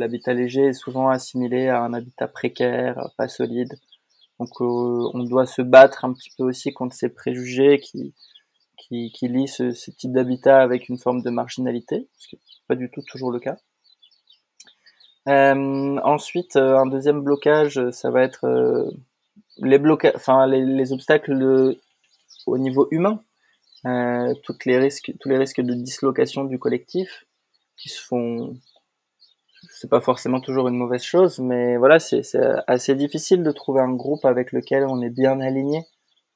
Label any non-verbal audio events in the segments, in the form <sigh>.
L'habitat léger est souvent assimilé à un habitat précaire, pas solide. Donc euh, on doit se battre un petit peu aussi contre ces préjugés qui, lient ce, type d'habitat avec une forme de marginalité, ce qui n'est pas du tout toujours le cas. Euh, ensuite, euh, un deuxième blocage, ça va être les obstacles au niveau humain, tous les risques de dislocation du collectif qui se font c'est pas forcément toujours une mauvaise chose, mais voilà, c'est assez difficile de trouver un groupe avec lequel on est bien aligné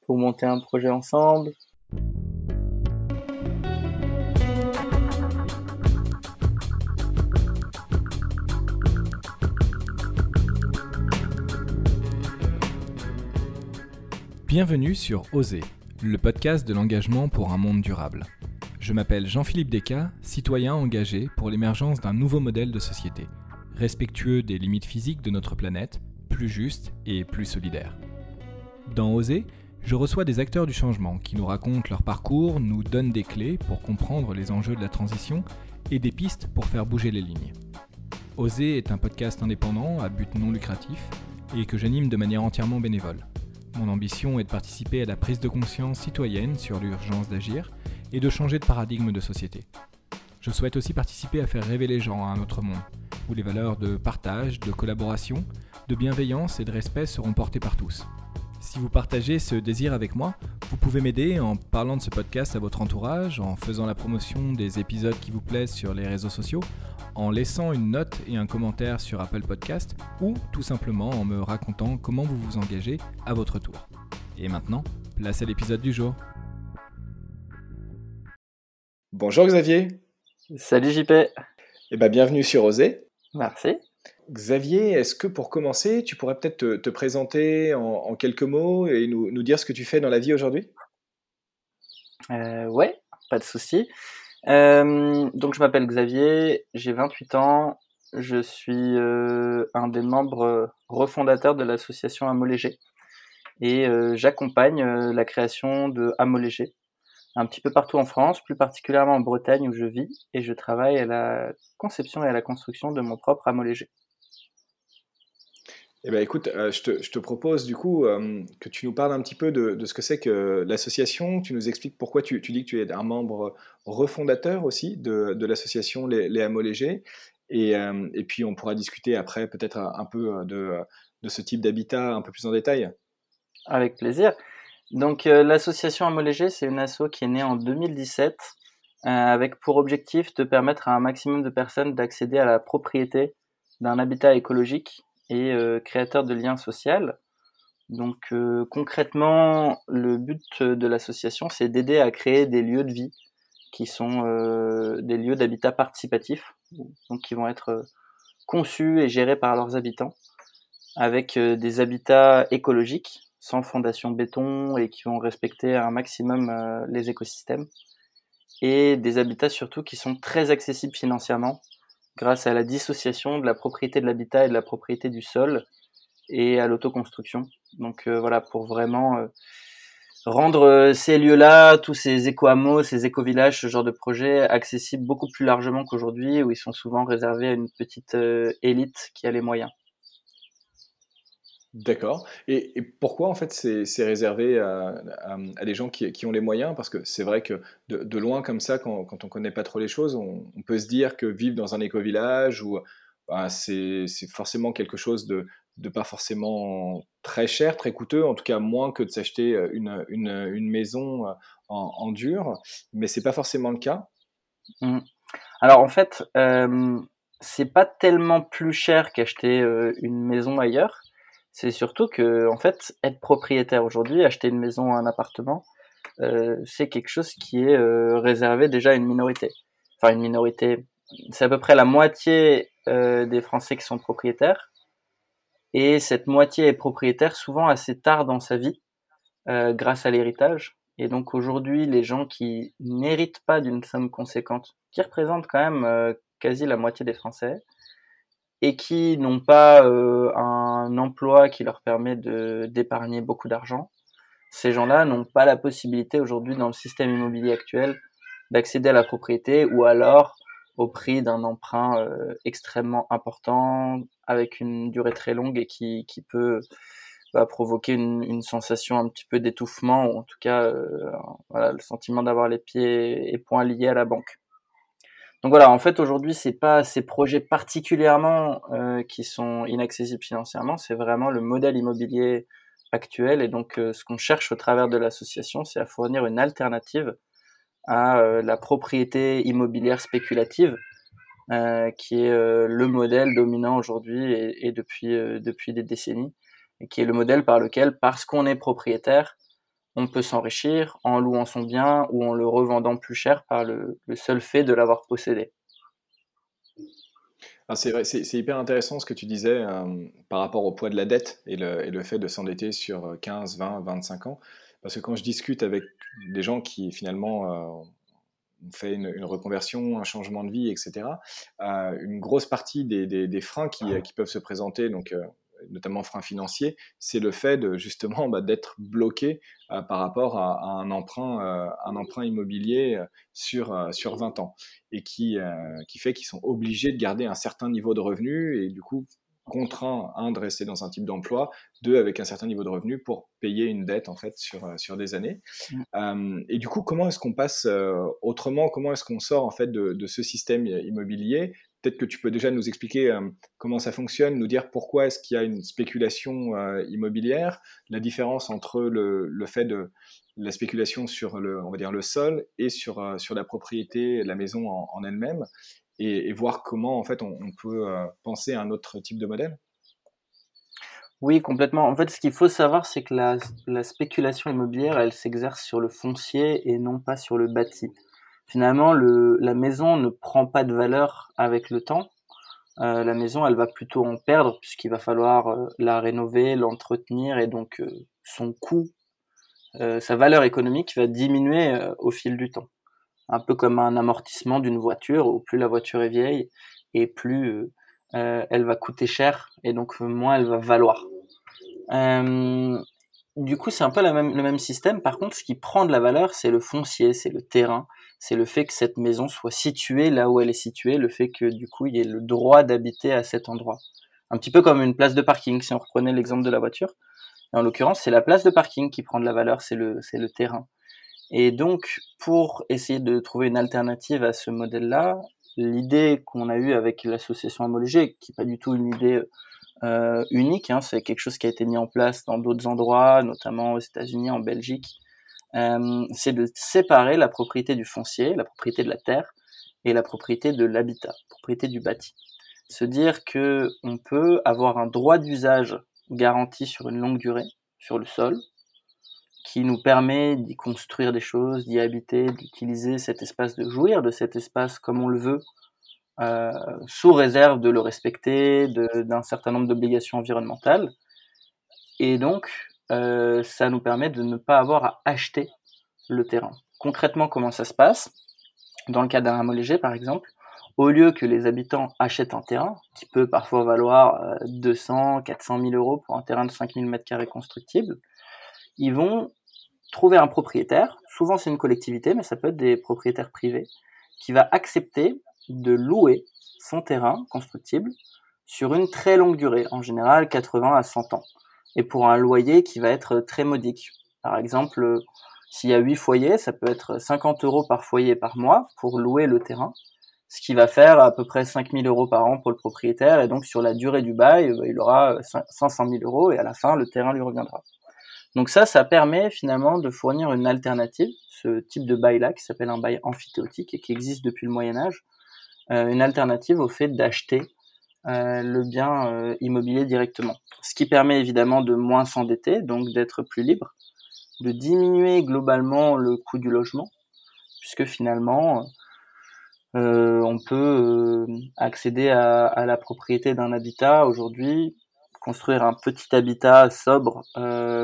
pour monter un projet ensemble. Bienvenue sur Oser, le podcast de l'engagement pour un monde durable. Je m'appelle Jean-Philippe Descas, citoyen engagé pour l'émergence d'un nouveau modèle de société, respectueux des limites physiques de notre planète, plus juste et plus solidaire. Dans Oser, je reçois des acteurs du changement qui nous racontent leur parcours, nous donnent des clés pour comprendre les enjeux de la transition et des pistes pour faire bouger les lignes. Oser est un podcast indépendant à but non lucratif et que j'anime de manière entièrement bénévole. Mon ambition est de participer à la prise de conscience citoyenne sur l'urgence d'agir et de changer de paradigme de société. Je souhaite aussi participer à faire rêver les gens à un autre monde, où les valeurs de partage, de collaboration, de bienveillance et de respect seront portées par tous. Si vous partagez ce désir avec moi, vous pouvez m'aider en parlant de ce podcast à votre entourage, en faisant la promotion des épisodes qui vous plaisent sur les réseaux sociaux, en laissant une note et un commentaire sur Apple Podcast, ou tout simplement en me racontant comment vous vous engagez à votre tour. Et maintenant, place à l'épisode du jour. Bonjour Xavier. Salut JP. Eh ben, bienvenue sur Osé. Merci. Xavier, est-ce que pour commencer, tu pourrais peut-être te, te, présenter en, en, quelques mots et nous, nous, dire ce que tu fais dans la vie aujourd'hui? Euh, Ouais, pas de souci. Euh, donc je m'appelle Xavier, j'ai 28 ans, je suis euh, un des membres refondateurs de l'association Amo Léger et euh, j'accompagne la création de Amo Léger un petit peu partout en France, plus particulièrement en Bretagne où je vis, et je travaille à la conception et à la construction de mon propre hameau léger. Eh ben, écoute, euh, je, te, je, te, propose du coup euh, que tu nous parles un petit peu de, de ce que c'est que l'association, tu nous expliques pourquoi tu, tu, dis que tu es un membre refondateur aussi de, de l'association Les, Les Hameaux Légers, et, euh, et, puis on pourra discuter après peut-être un, un peu de, de ce type d'habitat un peu plus en détail. Avec plaisir. Donc euh, l'association Amo Léger, c'est une asso qui est née en 2017 euh, avec pour objectif de permettre à un maximum de personnes d'accéder à la propriété d'un habitat écologique et euh, créateur de liens sociaux. Donc euh, concrètement, le but de l'association, c'est d'aider à créer des lieux de vie qui sont des lieux d'habitat participatif, donc qui vont être conçus et gérés par leurs habitants, avec des habitats écologiques sans fondation béton et qui vont respecter un maximum euh, les écosystèmes. Et des habitats surtout qui sont très accessibles financièrement grâce à la dissociation de la propriété de l'habitat et de la propriété du sol et à l'autoconstruction. Donc euh, voilà, pour vraiment euh, rendre ces lieux-là, tous ces éco-hameaux, ces éco-villages, ce genre de projet accessibles beaucoup plus largement qu'aujourd'hui où ils sont souvent réservés à une petite élite qui a les moyens. D'accord. Et, pourquoi en fait c'est réservé à, des gens qui, ont les moyens? Parce que c'est vrai que de, loin comme ça, quand, on connaît pas trop les choses, on, peut se dire que vivre dans un éco-village ou bah, c'est forcément quelque chose de, pas forcément très cher, très coûteux, en tout cas moins que de s'acheter une, une, maison en, en, dur, mais c'est pas forcément le cas. Mmh. Alors en fait, euh, c'est pas tellement plus cher qu'acheter euh, une maison ailleurs c'est surtout que, en fait, être propriétaire aujourd'hui, acheter une maison un appartement, euh, c'est quelque chose qui est euh, réservé déjà à une minorité. Enfin, une minorité, c'est à peu près la moitié euh, des Français qui sont propriétaires. Et cette moitié est propriétaire souvent assez tard dans sa vie, euh, grâce à l'héritage. Et donc aujourd'hui, les gens qui n'héritent pas d'une somme conséquente, qui représentent quand même euh, quasi la moitié des Français, et qui n'ont pas euh, un emploi qui leur permet de d'épargner beaucoup d'argent, ces gens-là n'ont pas la possibilité aujourd'hui dans le système immobilier actuel d'accéder à la propriété ou alors au prix d'un emprunt extrêmement important avec une durée très longue et qui, qui peut va provoquer une, sensation un petit peu d'étouffement ou en tout cas voilà, le sentiment d'avoir les pieds et poings liés à la banque. Donc voilà, en fait aujourd'hui c'est pas ces projets particulièrement euh, qui sont inaccessibles financièrement, c'est vraiment le modèle immobilier actuel. Et donc euh, ce qu'on cherche au travers de l'association, c'est à fournir une alternative à euh, la propriété immobilière spéculative qui est le modèle dominant aujourd'hui et, et, depuis depuis des décennies et qui est le modèle par lequel parce qu'on est propriétaire on peut s'enrichir en louant son bien ou en le revendant plus cher par le, seul fait de l'avoir possédé. Ah, c'est hyper intéressant ce que tu disais euh, par rapport au poids de la dette et le, fait de s'endetter sur 15, 20, 25 ans. Parce que quand je discute avec des gens qui finalement euh, ont fait une, reconversion, un changement de vie, etc., euh, une grosse partie des, freins qui, qui, peuvent se présenter, donc notamment frein financier, c'est le fait de justement bah, d'être bloqué euh, par rapport à, un emprunt, euh, un emprunt immobilier euh, sur, sur 20 ans et qui, qui fait qu'ils sont obligés de garder un certain niveau de revenu et du coup contraint, un, de rester dans un type d'emploi, deux, avec un certain niveau de revenu pour payer une dette en fait sur, sur des années. Mmh. et du coup, comment est-ce qu'on passe autrement? Comment est-ce qu'on sort en fait de, de ce système immobilier Peut-être que tu peux déjà nous expliquer euh, comment ça fonctionne, nous dire pourquoi est-ce qu'il y a une spéculation euh, immobilière, la différence entre le, fait de la spéculation sur le, on va dire le sol et sur, euh, sur la propriété, la maison en, elle-même, et, voir comment en fait on, peut penser à un autre type de modèle? Oui, complètement. En fait, ce qu'il faut savoir, c'est que la, la spéculation immobilière, elle s'exerce sur le foncier et non pas sur le bâti finalement, le, la maison ne prend pas de valeur avec le temps. Euh, la maison, elle va plutôt en perdre puisqu'il va falloir euh, la rénover, l'entretenir et donc euh, son coût, sa valeur économique va diminuer au fil du temps. Un peu comme un amortissement d'une voiture où plus la voiture est vieille et plus elle va coûter cher et donc moins elle va valoir. du coup, c'est un peu le même système. Par contre, ce qui prend de la valeur, c'est le foncier, c'est le terrain, c'est le fait que cette maison soit située là où elle est située, le fait que du coup il y ait le droit d'habiter à cet endroit. Un petit peu comme une place de parking, si on reprenait l'exemple de la voiture. en l'occurrence, c'est la place de parking qui prend de la valeur, c'est le, terrain. Et donc, pour essayer de trouver une alternative à ce modèle-là, l'idée qu'on a eue avec l'association Homologée, qui n'est pas du tout une idée euh, unique, hein, c'est quelque chose qui a été mis en place dans d'autres endroits, notamment aux États-Unis, en Belgique, euh, c'est de séparer la propriété du foncier, la propriété de la terre, et la propriété de l'habitat, propriété du bâti. Se dire que on peut avoir un droit d'usage garanti sur une longue durée sur le sol, qui nous permet d'y construire des choses, d'y habiter, d'utiliser cet espace, de jouir de cet espace comme on le veut, euh, sous réserve de le respecter, d'un certain nombre d'obligations environnementales. Et donc, euh, ça nous permet de ne pas avoir à acheter le terrain. Concrètement, comment ça se passe? Dans le cas d'un hameau léger, par exemple, au lieu que les habitants achètent un terrain, qui peut parfois valoir 200, 400 000 euros pour un terrain de 5000 m2 constructible, ils vont trouver un propriétaire, souvent c'est une collectivité, mais ça peut être des propriétaires privés, qui va accepter de louer son terrain constructible sur une très longue durée, en général 80 à 100 ans et pour un loyer qui va être très modique. Par exemple, s'il y a 8 foyers, ça peut être 50 euros par foyer par mois pour louer le terrain, ce qui va faire à peu près 5000 euros par an pour le propriétaire, et donc sur la durée du bail, bah, il aura 500 000 euros, et à la fin, le terrain lui reviendra. Donc ça, ça permet finalement de fournir une alternative, ce type de bail-là, qui s'appelle un bail amphithéotique et qui existe depuis le Moyen Âge, euh, une alternative au fait d'acheter euh, le bien euh, immobilier directement. Ce qui permet évidemment de moins s'endetter, donc d'être plus libre, de diminuer globalement le coût du logement, puisque finalement, euh, on peut accéder à, la propriété d'un habitat aujourd'hui, construire un petit habitat sobre,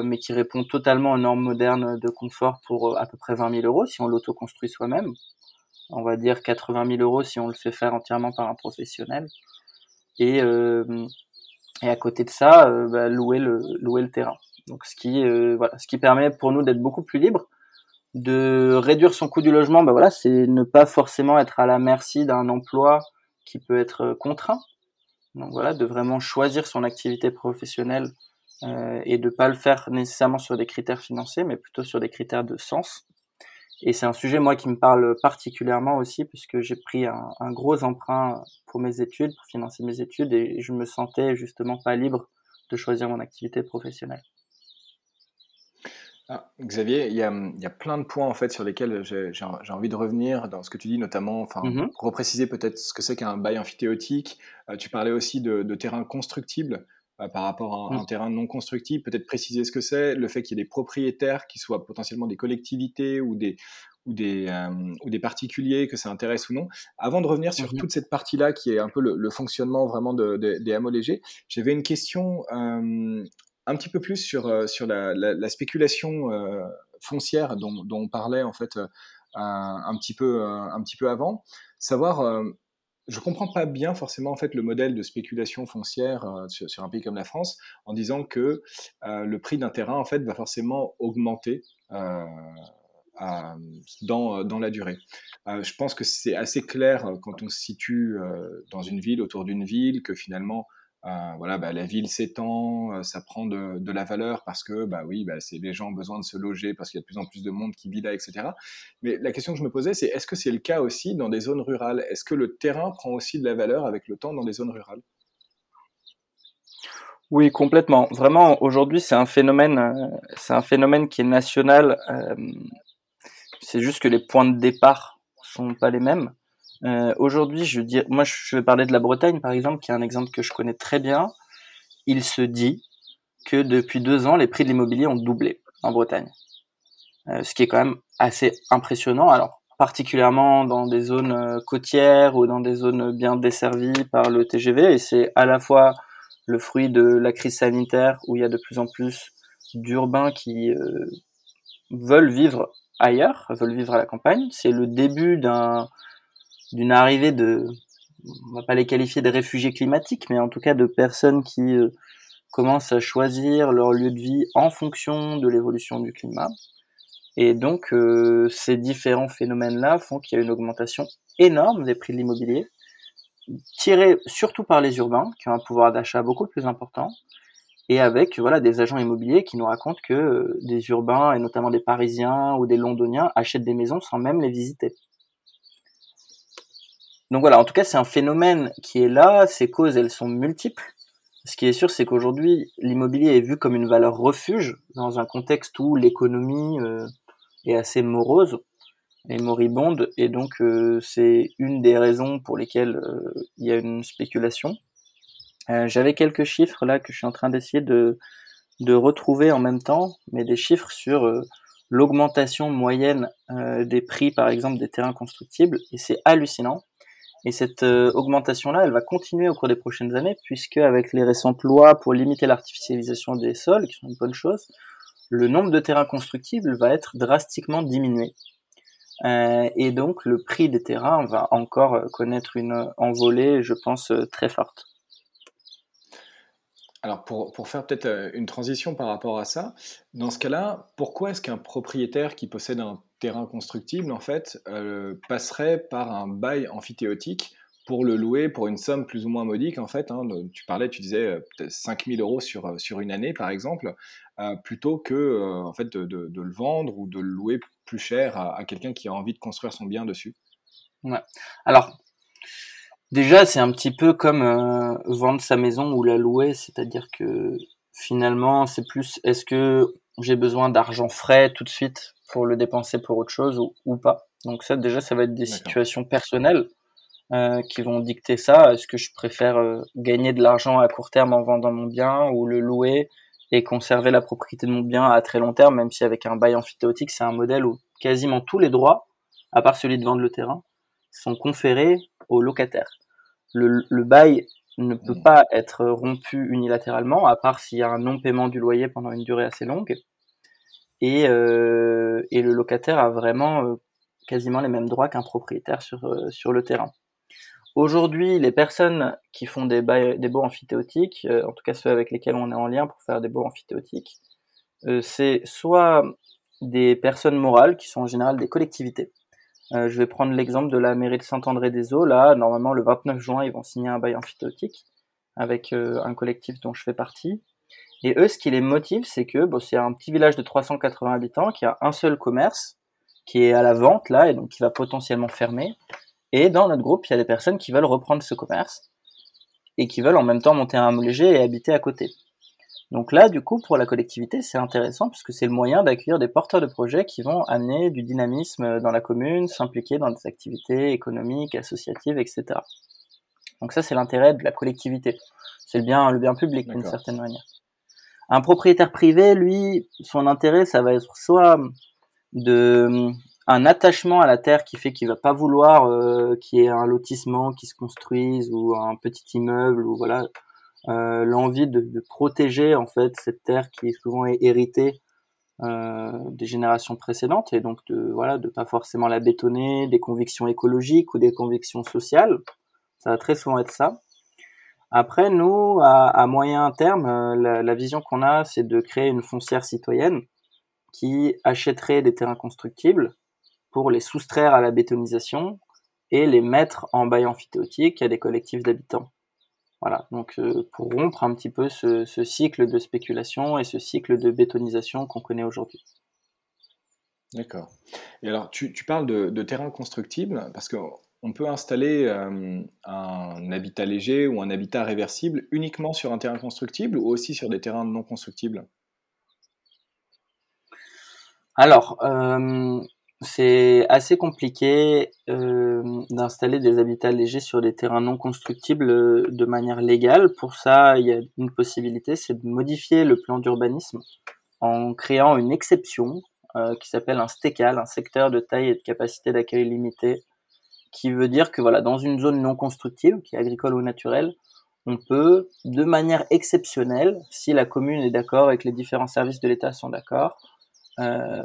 mais qui répond totalement aux normes modernes de confort pour à peu près 20 000 euros si on l'autoconstruit soi-même. On va dire 80 000 euros si on le fait faire entièrement par un professionnel et, euh, et à côté de ça, euh, bah, louer, le, terrain. Donc ce qui, euh, ce qui permet pour nous d'être beaucoup plus libres de réduire son coût du logement, bah voilà, c'est ne pas forcément être à la merci d'un emploi qui peut être contraint. Donc voilà, de vraiment choisir son activité professionnelle et de pas le faire nécessairement sur des critères financiers, mais plutôt sur des critères de sens. Et c'est un sujet moi qui me parle particulièrement aussi puisque j'ai pris un, un, gros emprunt pour mes études, pour financer mes études, et je me sentais justement pas libre de choisir mon activité professionnelle. Ah, Xavier, il y, a, il y, a, plein de points en fait sur lesquels j'ai envie de revenir dans ce que tu dis, notamment, enfin, mmh repréciser peut-être ce que c'est qu'un bail amphithéotique. Euh, tu parlais aussi de, de terrain constructible par rapport à un, mmh. un terrain non constructible. Peut-être préciser ce que c'est, le fait qu'il y ait des propriétaires qui soient potentiellement des collectivités ou des ou des, euh, ou des particuliers, que ça intéresse ou non. Avant de revenir sur mmh toute cette partie-là, qui est un peu le, le fonctionnement vraiment de, de, des hameaux légers, j'avais une question un petit peu plus sur, euh, sur la, la, spéculation euh, foncière dont, dont, on parlait en fait euh, un, un, petit peu, un, petit peu avant. Savoir, je comprends pas bien forcément en fait le modèle de spéculation foncière sur, sur, un pays comme la France en disant que le prix d'un terrain en fait va forcément augmenter euh, dans, dans, la durée. Euh, je pense que c'est assez clair quand on se situe euh, dans une ville, autour d'une ville, que finalement euh, voilà, bah, la ville s'étend, euh, ça prend de, de, la valeur parce que, bah oui, bah, c'est les gens ont besoin de se loger parce qu'il y a de plus en plus de monde qui vit là, etc. Mais la question que je me posais, c'est est-ce que c'est le cas aussi dans des zones rurales? Est-ce que le terrain prend aussi de la valeur avec le temps dans des zones rurales? Oui, complètement. Vraiment, aujourd'hui, c'est un phénomène, euh, c'est un phénomène qui est national. C'est juste que les points de départ sont pas les mêmes. Euh, Aujourd'hui, je dis, moi, je vais parler de la Bretagne, par exemple, qui est un exemple que je connais très bien. Il se dit que depuis deux ans, les prix de l'immobilier ont doublé en Bretagne, euh, ce qui est quand même assez impressionnant. Alors, particulièrement dans des zones euh, côtières ou dans des zones bien desservies par le TGV, et c'est à la fois le fruit de la crise sanitaire où il y a de plus en plus d'urbains qui euh, veulent vivre ailleurs, veulent vivre à la campagne. C'est le début d'un d'une arrivée de, on va pas les qualifier de réfugiés climatiques, mais en tout cas de personnes qui euh, commencent à choisir leur lieu de vie en fonction de l'évolution du climat. Et donc euh, ces différents phénomènes-là font qu'il y a une augmentation énorme des prix de l'immobilier, tirée surtout par les urbains, qui ont un pouvoir d'achat beaucoup plus important, et avec voilà des agents immobiliers qui nous racontent que euh, des urbains, et notamment des Parisiens ou des Londoniens, achètent des maisons sans même les visiter. Donc voilà, en tout cas, c'est un phénomène qui est là. Ces causes, elles sont multiples. Ce qui est sûr, c'est qu'aujourd'hui, l'immobilier est vu comme une valeur refuge dans un contexte où l'économie euh, est assez morose et moribonde. Et donc, euh, c'est une des raisons pour lesquelles euh, il y a une spéculation. J'avais quelques chiffres là que je suis en train d'essayer de, de retrouver en même temps, mais des chiffres sur l'augmentation moyenne des prix, par exemple, des terrains constructibles. Et c'est hallucinant. Et cette euh, augmentation-là, elle va continuer au cours des prochaines années, puisque avec les récentes lois pour limiter l'artificialisation des sols, qui sont une bonne chose, le nombre de terrains constructibles va être drastiquement diminué. Euh, et donc le prix des terrains va encore connaître une envolée, je pense, euh, très forte. Alors pour, pour faire peut-être une transition par rapport à ça, dans ce cas-là, pourquoi est-ce qu'un propriétaire qui possède un terrain constructible, en fait, euh, passerait par un bail amphithéotique pour le louer pour une somme plus ou moins modique, en fait. Hein, tu parlais, tu disais euh, peut-être 5000 euros sur, euh, sur une année, par exemple, plutôt que en fait, de, de, le vendre ou de le louer plus cher à, quelqu'un qui a envie de construire son bien dessus. Ouais. Alors, déjà, c'est un petit peu comme vendre sa maison ou la louer, c'est-à-dire que finalement, c'est plus est-ce que j'ai besoin d'argent frais tout de suite pour le dépenser pour autre chose ou, pas. Donc ça, déjà, ça va être des situations personnelles euh, qui vont dicter ça. Est-ce que je préfère euh, gagner de l'argent à court terme en vendant mon bien ou le louer et conserver la propriété de mon bien à très long terme, même si avec un bail amphithéotique, c'est un modèle où quasiment tous les droits, à part celui de vendre le terrain, sont conférés au locataire. Le, le bail ne peut mmh. pas être rompu unilatéralement, à part s'il y a un non-paiement du loyer pendant une durée assez longue et, euh, le locataire a vraiment euh, quasiment les mêmes droits qu'un propriétaire sur, euh, sur le terrain. Aujourd'hui, les personnes qui font des, des baux amphithéotiques, en tout cas ceux avec lesquels on est en lien pour faire des baux amphithéotiques, c'est soit des personnes morales qui sont en général des collectivités. Euh, je vais prendre l'exemple de la mairie de Saint-André-des-Eaux. Là, normalement, le 29 juin, ils vont signer un bail amphithéotique avec euh, un collectif dont je fais partie. Et eux, ce qui les motive, c'est que bon, c'est un petit village de 380 habitants qui a un seul commerce qui est à la vente là et donc qui va potentiellement fermer. Et dans notre groupe, il y a des personnes qui veulent reprendre ce commerce et qui veulent en même temps monter un léger et habiter à côté. Donc là, du coup, pour la collectivité, c'est intéressant puisque c'est le moyen d'accueillir des porteurs de projets qui vont amener du dynamisme dans la commune, s'impliquer dans des activités économiques, associatives, etc. Donc ça, c'est l'intérêt de la collectivité. C'est le bien, le bien public d'une certaine manière. Un propriétaire privé, lui, son intérêt, ça va être soit de un attachement à la terre qui fait qu'il va pas vouloir euh, qu'il y ait un lotissement qui se construise ou un petit immeuble ou voilà euh, l'envie de, protéger en fait cette terre qui est souvent héritée euh, des générations précédentes et donc de voilà de pas forcément la bétonner, des convictions écologiques ou des convictions sociales, ça va très souvent être ça. Après nous à, moyen terme, euh, la, vision qu'on a c'est de créer une foncière citoyenne qui achèterait des terrains constructibles pour les soustraire à la bétonisation et les mettre en bail amphithéotique à des collectifs d'habitants. Voilà, donc euh, pour rompre un petit peu ce, cycle de spéculation et ce cycle de bétonisation qu'on connaît aujourd'hui. D'accord. Et alors, tu, parles de, terrain constructible parce qu'on peut installer euh, un habitat léger ou un habitat réversible uniquement sur un terrain constructible ou aussi sur des terrains non constructibles? Alors, euh, c'est assez compliqué euh, d'installer des habitats légers sur des terrains non constructibles de manière légale. Pour ça, il y a une possibilité, c'est de modifier le plan d'urbanisme en créant une exception qui s'appelle un STECAL, un secteur de taille et de capacité d'accueil limité, qui veut dire que voilà, dans une zone non constructive, qui est agricole ou naturelle, on peut, de manière exceptionnelle, si la commune est d'accord et que les différents services de l'État sont d'accord, euh,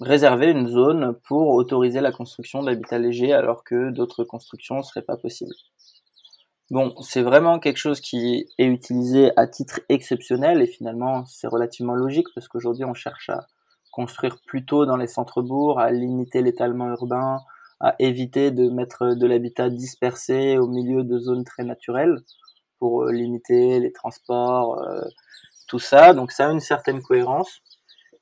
réserver une zone pour autoriser la construction d'habitats légers alors que d'autres constructions ne seraient pas possibles. Bon, c'est vraiment quelque chose qui est utilisé à titre exceptionnel et finalement c'est relativement logique parce qu'aujourd'hui on cherche à construire plutôt dans les centres-bourgs, à limiter l'étalement urbain, à éviter de mettre de l'habitat dispersé au milieu de zones très naturelles pour euh, limiter les transports, euh, tout ça. Donc ça a une certaine cohérence.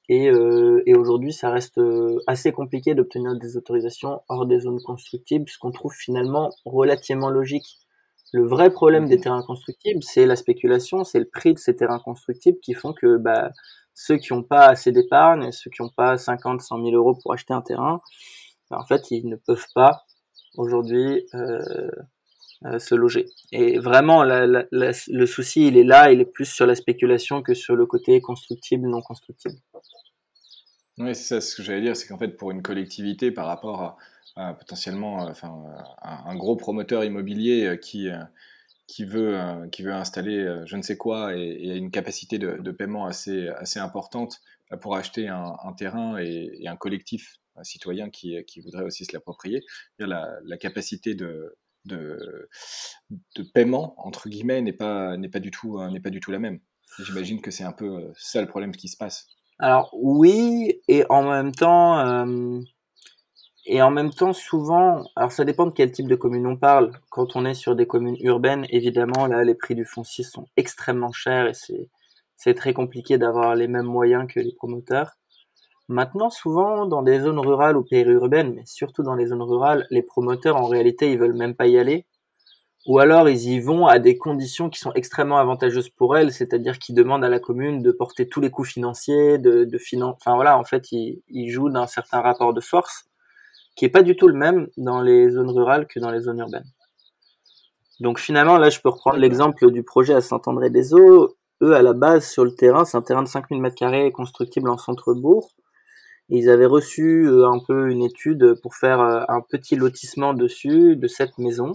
Et, euh, et aujourd'hui, ça reste euh, assez compliqué d'obtenir des autorisations hors des zones constructibles, ce qu'on trouve finalement relativement logique. Le vrai problème des mhm. terrains constructibles, c'est la spéculation, c'est le prix de ces terrains constructibles qui font que bah, ceux qui n'ont pas assez d'épargne, ceux qui n'ont pas 50, 100 000 euros pour acheter un terrain, en fait, ils ne peuvent pas aujourd'hui euh, euh, se loger. Et vraiment, le souci, il est là, il est plus sur la spéculation que sur le côté constructible, non constructible. Oui, c'est ça ce que j'allais dire, c'est qu'en fait, pour une collectivité, par rapport à, potentiellement euh, enfin, un, gros promoteur immobilier qui, qui, veut, qui veut installer je ne sais quoi et, a une capacité de, paiement assez, assez importante pour acheter un, terrain et, un collectif citoyen qui, voudrait aussi se l'approprier, la, la capacité de, de, de paiement entre guillemets n'est pas n'est pas du tout euh, n'est pas du tout la même. J'imagine que c'est un peu euh, ça le problème qui se passe. Alors oui et en même temps euh, et en même temps souvent alors ça dépend de quel type de commune on parle. Quand on est sur des communes urbaines, évidemment là les prix du foncier sont extrêmement chers et c'est c'est très compliqué d'avoir les mêmes moyens que les promoteurs. Maintenant, souvent, dans des zones rurales ou périurbaines, mais surtout dans les zones rurales, les promoteurs, en réalité, ils veulent même pas y aller. Ou alors, ils y vont à des conditions qui sont extrêmement avantageuses pour elles, c'est-à-dire qu'ils demandent à la commune de porter tous les coûts financiers, de, de Enfin voilà, en fait, ils, ils jouent d'un certain rapport de force qui est pas du tout le même dans les zones rurales que dans les zones urbaines. Donc finalement, là, je peux reprendre l'exemple du projet à Saint-André-des-Eaux. Eux, à la base, sur le terrain, c'est un terrain de 5000 m2 constructible en centre-bourg ils avaient reçu euh, un peu une étude pour faire euh, un petit lotissement dessus de cette maison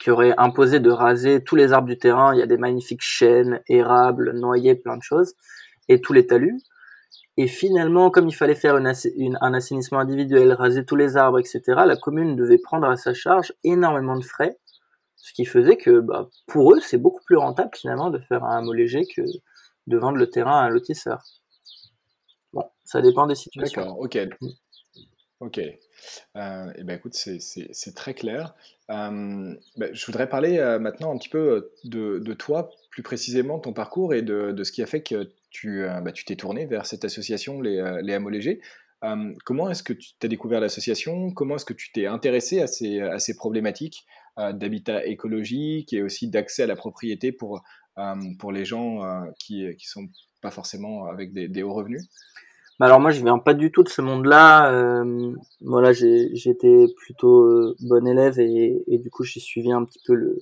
qui aurait imposé de raser tous les arbres du terrain. Il y a des magnifiques chênes, érables, noyers, plein de choses, et tous les talus. Et finalement, comme il fallait faire un assainissement individuel, raser tous les arbres, etc., la commune devait prendre à sa charge énormément de frais, ce qui faisait que bah, pour eux, c'est beaucoup plus rentable finalement de faire un hameau léger que de vendre le terrain à un lotisseur. Ça dépend des situations. D'accord, ok. Ok. Euh, et ben écoute, c'est très clair. Euh, ben, je voudrais parler euh, maintenant un petit peu de, de, toi, plus précisément ton parcours et de, de ce qui a fait que tu ben, t'es tourné vers cette association, les, les Légers. comment est-ce que tu as découvert l'association? Comment est-ce que tu t'es intéressé à ces, à ces problématiques d'habitat écologique et aussi d'accès à la propriété pour, pour les gens qui ne sont pas forcément avec des, des hauts revenus? Alors moi je viens pas du tout de ce monde-là. Euh, voilà, j'étais plutôt euh, bon élève et, du coup j'ai suivi un petit peu le,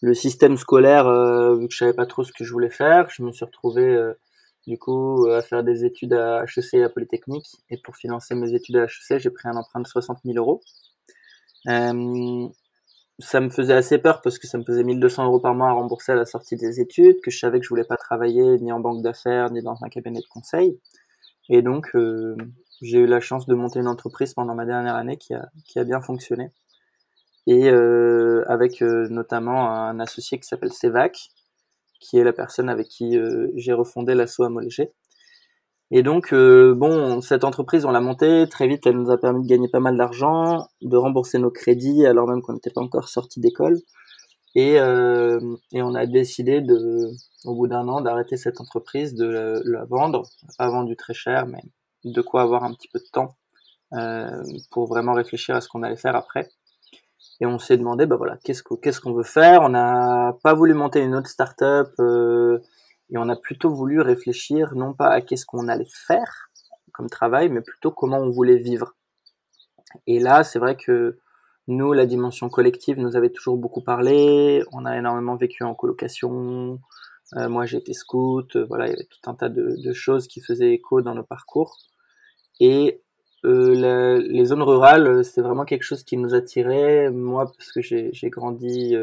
le système scolaire euh, vu que je savais pas trop ce que je voulais faire. Je me suis retrouvé euh, du coup à faire des études à HEC et à Polytechnique et pour financer mes études à HEC j'ai pris un emprunt de 60 000 euros. Euh, ça me faisait assez peur parce que ça me faisait 1200 euros par mois à rembourser à la sortie des études, que je savais que je voulais pas travailler ni en banque d'affaires ni dans un cabinet de conseil. Et donc, euh, j'ai eu la chance de monter une entreprise pendant ma dernière année qui a, qui a bien fonctionné. Et euh, avec euh, notamment un associé qui s'appelle Sevac, qui est la personne avec qui j'ai refondé l'assaut à Moléger. Et donc, bon, cette entreprise, on l'a montée. Très vite, elle nous a permis de gagner pas mal d'argent, de rembourser nos crédits, alors même qu'on n'était pas encore sorti d'école. Et, et on a décidé de, au bout d'un an d'arrêter cette entreprise, de la vendre, pas vendu très cher, mais de quoi avoir un petit peu de temps euh, pour vraiment réfléchir à ce qu'on allait faire après. Et on s'est demandé, bah voilà, qu'est-ce qu'on qu'est-ce qu'on veut faire? On n'a pas voulu monter une autre start-up euh, et on a plutôt voulu réfléchir non pas à qu'est-ce qu'on allait faire comme travail, mais plutôt comment on voulait vivre. Et là, c'est vrai que nous, la dimension collective nous avait toujours beaucoup parlé. On a énormément vécu en colocation, euh, moi, j'ai été scout. Euh, voilà, il y avait tout un tas de, choses qui faisaient écho dans nos parcours. Et euh, les zones rurales, c'était vraiment quelque chose qui nous attirait. Moi, parce que j'ai grandi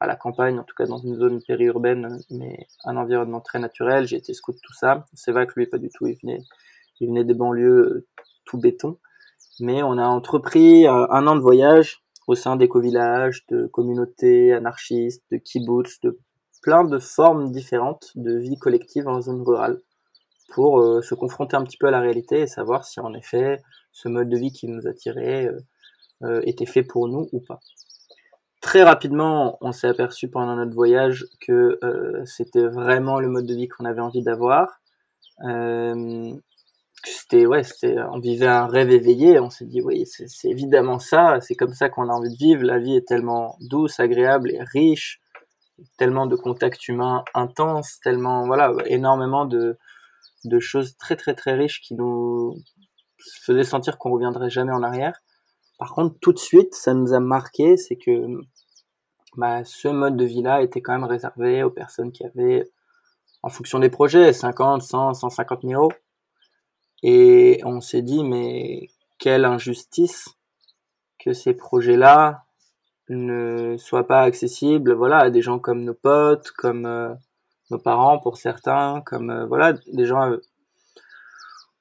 à la campagne, en tout cas dans une zone périurbaine, mais un environnement très naturel. J'ai été scout, tout ça. C'est vrai que lui, pas du tout. Il venait, il venait des banlieues tout béton. Mais on a entrepris un an de voyage au sein d'éco-villages, de communautés anarchistes, de kibbutz, de plein de formes différentes de vie collective en zone rurale pour euh, se confronter un petit peu à la réalité et savoir si en effet ce mode de vie qui nous attirait euh, euh, était fait pour nous ou pas. Très rapidement, on s'est aperçu pendant notre voyage que c'était vraiment le mode de vie qu'on avait envie d'avoir. C'était ouais, c'était, on vivait un rêve éveillé. On s'est dit oui, c'est évidemment ça. C'est comme ça qu'on a envie de vivre. La vie est tellement douce, agréable et riche tellement de contacts humains intenses, tellement voilà, énormément de, de choses très très très riches qui nous faisaient sentir qu'on reviendrait jamais en arrière. Par contre, tout de suite, ça nous a marqué, c'est que bah, ce mode de vie-là était quand même réservé aux personnes qui avaient, en fonction des projets, 50, 100, 150 000 euros. Et on s'est dit, mais quelle injustice que ces projets-là ne soit pas accessible voilà à des gens comme nos potes comme euh, nos parents pour certains comme euh, voilà des gens euh,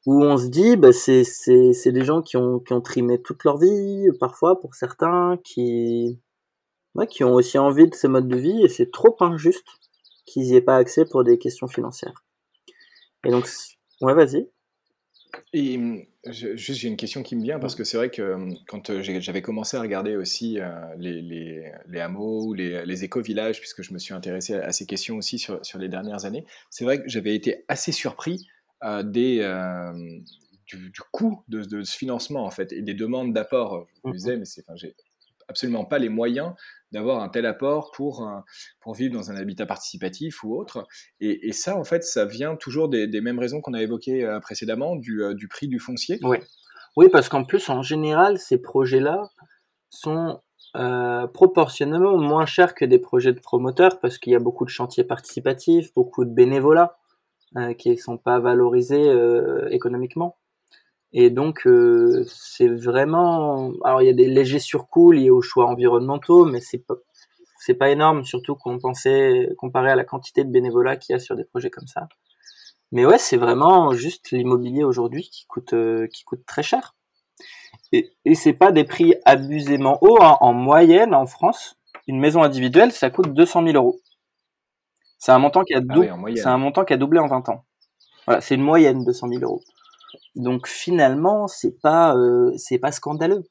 où on se dit bah c'est c'est c'est des gens qui ont qui ont trimé toute leur vie parfois pour certains qui ouais, qui ont aussi envie de ce mode de vie et c'est trop injuste qu'ils y aient pas accès pour des questions financières. Et donc ouais vas-y et hum, juste, j'ai une question qui me vient parce que c'est vrai que hum, quand euh, j'avais commencé à regarder aussi euh, les, les, les, hameaux ou les, les éco-villages, puisque je me suis intéressé à, ces questions aussi sur, sur les dernières années, c'est vrai que j'avais été assez surpris euh, des, du, du, coût de, de, ce financement en fait et des demandes d'apport. Je me mmh disais, mais c'est, enfin, j'ai absolument pas les moyens d'avoir un tel apport pour, pour vivre dans un habitat participatif ou autre. Et, ça, en fait, ça vient toujours des, mêmes raisons qu'on a évoquées euh, précédemment, du, euh, du, prix du foncier. Oui, oui parce qu'en plus, en général, ces projets-là sont euh, proportionnellement moins chers que des projets de promoteurs parce qu'il y a beaucoup de chantiers participatifs, beaucoup de bénévolats euh, qui ne sont pas valorisés économiquement. Et donc, euh, c'est vraiment. Alors, il y a des légers surcoûts liés aux choix environnementaux, mais c'est pas c'est pas énorme, surtout qu'on pensait comparé à la quantité de bénévolat qu'il y a sur des projets comme ça. Mais ouais, c'est vraiment juste l'immobilier aujourd'hui qui coûte euh, qui coûte très cher. Et, et c'est pas des prix abusément hauts. Hein. En moyenne, en France, une maison individuelle, ça coûte 200 000 euros. C'est un montant qui a, ah c'est un montant qui a doublé en 20 ans. Voilà, c'est une moyenne de 100 000 euros. Donc finalement, c'est pas c'est pas scandaleux.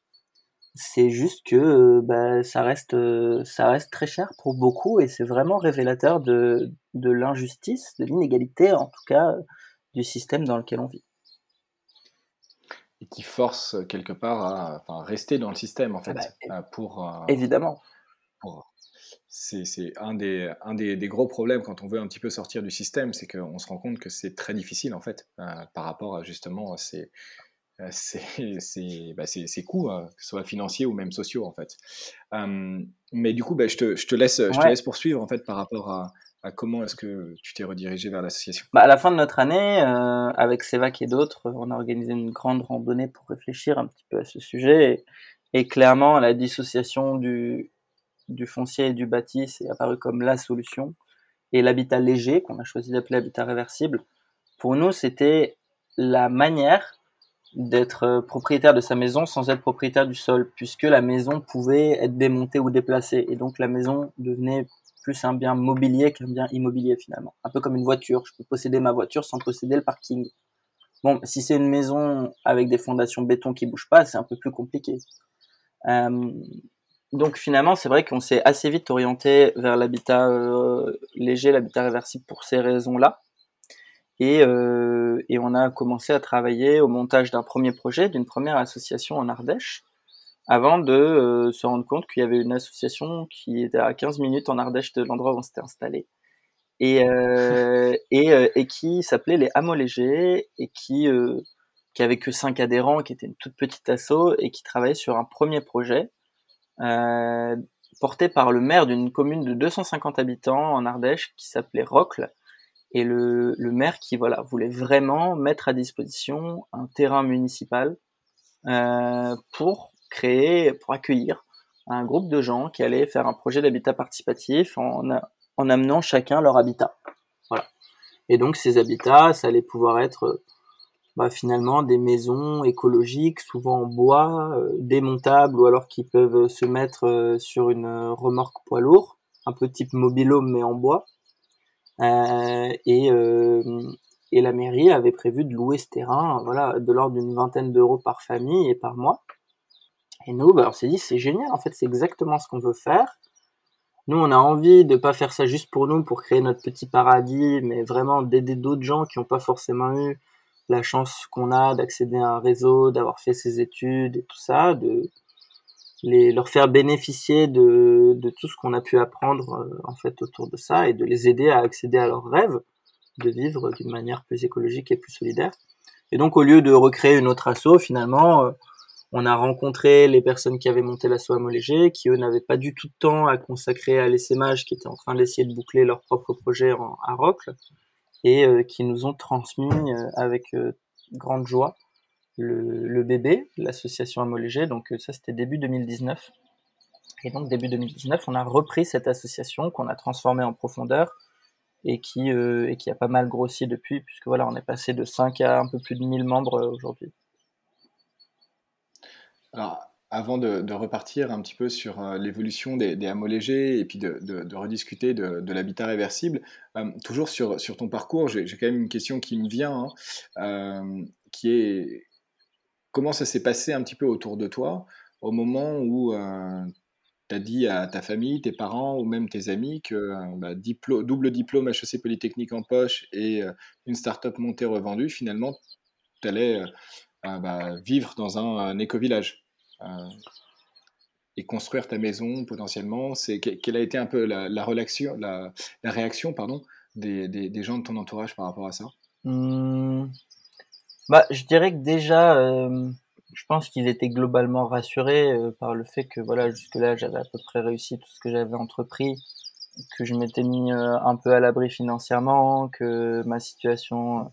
C'est juste que bah, ça reste ça reste très cher pour beaucoup et c'est vraiment révélateur de de l'injustice, de l'inégalité en tout cas du système dans lequel on vit et qui force quelque part à enfin, rester dans le système en ah fait bah, pour évidemment pour, c'est un, des, un des, gros problèmes quand on veut un petit peu sortir du système, c'est qu'on se rend compte que c'est très difficile en fait euh, par rapport à justement à ces, <laughs> bah, coûts, hein, que ce soit financiers ou même sociaux en fait. mais du coup, bah, je, te, je, te, laisse, je te laisse poursuivre en fait par rapport à, comment est-ce que tu t'es redirigé vers l'association bah, À la fin de notre année, euh, avec Sevac et d'autres, on a organisé une grande randonnée pour réfléchir un petit peu à ce sujet. et clairement, la dissociation du, du foncier et du bâti est apparu comme la solution. Et l'habitat léger, qu'on a choisi d'appeler habitat réversible, pour nous, c'était la manière d'être propriétaire de sa maison sans être propriétaire du sol, puisque la maison pouvait être démontée ou déplacée. Et donc la maison devenait plus un bien mobilier qu'un bien immobilier finalement. Un peu comme une voiture. Je peux posséder ma voiture sans posséder le parking. Bon, si c'est une maison avec des fondations béton qui bougent pas, c'est un peu plus compliqué. Euh, donc finalement, c'est vrai qu'on s'est assez vite orienté vers l'habitat euh, léger, l'habitat réversible pour ces raisons-là. Et, euh, et, on a commencé à travailler au montage d'un premier projet, d'une première association en Ardèche, avant de euh, se rendre compte qu'il y avait une association qui était à 15 minutes en Ardèche de l'endroit où on s'était installé. Et, <laughs> et, et, qui s'appelait les Hameaux Légers et qui, qui avait que 5 adhérents, qui était une toute petite asso et qui travaillait sur un premier projet euh, porté par le maire d'une commune de 250 habitants en Ardèche qui s'appelait Rocle et le, le, maire qui voilà voulait vraiment mettre à disposition un terrain municipal euh, pour créer, pour accueillir un groupe de gens qui allaient faire un projet d'habitat participatif en, en amenant chacun leur habitat. Voilà. Et donc ces habitats, ça allait pouvoir être bah, finalement des maisons écologiques, souvent en bois, euh, démontables ou alors qui peuvent se mettre euh, sur une euh, remorque poids lourd, un peu type mobilhome mais en bois. et, et la mairie avait prévu de louer ce terrain, voilà, de l'ordre d'une vingtaine d'euros par famille et par mois. Et nous, bah, on s'est dit c'est génial, en fait c'est exactement ce qu'on veut faire. Nous, on a envie de pas faire ça juste pour nous, pour créer notre petit paradis, mais vraiment d'aider d'autres gens qui n'ont pas forcément eu la chance qu'on a d'accéder à un réseau, d'avoir fait ses études et tout ça, de les, leur faire bénéficier de, de tout ce qu'on a pu apprendre euh, en fait autour de ça et de les aider à accéder à leurs rêves de vivre d'une manière plus écologique et plus solidaire. Et donc au lieu de recréer une autre asso, finalement, euh, on a rencontré les personnes qui avaient monté l'asso à Léger, qui eux n'avaient pas du tout de temps à consacrer à l'essaimage, qui étaient en train d'essayer de boucler leur propre projet en, à Rocle et euh, qui nous ont transmis euh, avec euh, grande joie le, bébé, l'association Amolégé. Donc ça, c'était début 2019. Et donc début 2019, on a repris cette association qu'on a transformée en profondeur et qui, et qui a pas mal grossi depuis, puisque voilà, on est passé de 5 à un peu plus de 1000 membres aujourd'hui. Alors, avant de, repartir un petit peu sur euh, l'évolution des, des, hameaux légers et puis de, rediscuter de, l'habitat réversible, euh, toujours sur, ton parcours, j'ai quand même une question qui me vient, hein, euh, qui est comment ça s'est passé un petit peu autour de toi au moment où tu as dit à ta famille, tes parents ou même tes amis que bah, double diplôme HEC Polytechnique en poche et une start-up montée revendue, finalement, tu allais bah, vivre dans un, un éco-village. Euh, et construire ta maison potentiellement C'est quelle a été un peu la, réaction pardon, des, des, gens de ton entourage par rapport à ça? Mmh. bah, Je dirais que déjà, euh, je pense qu'ils étaient globalement rassurés euh, par le fait que voilà, jusque-là, j'avais à peu près réussi tout ce que j'avais entrepris, que je m'étais mis un peu à l'abri financièrement, que ma situation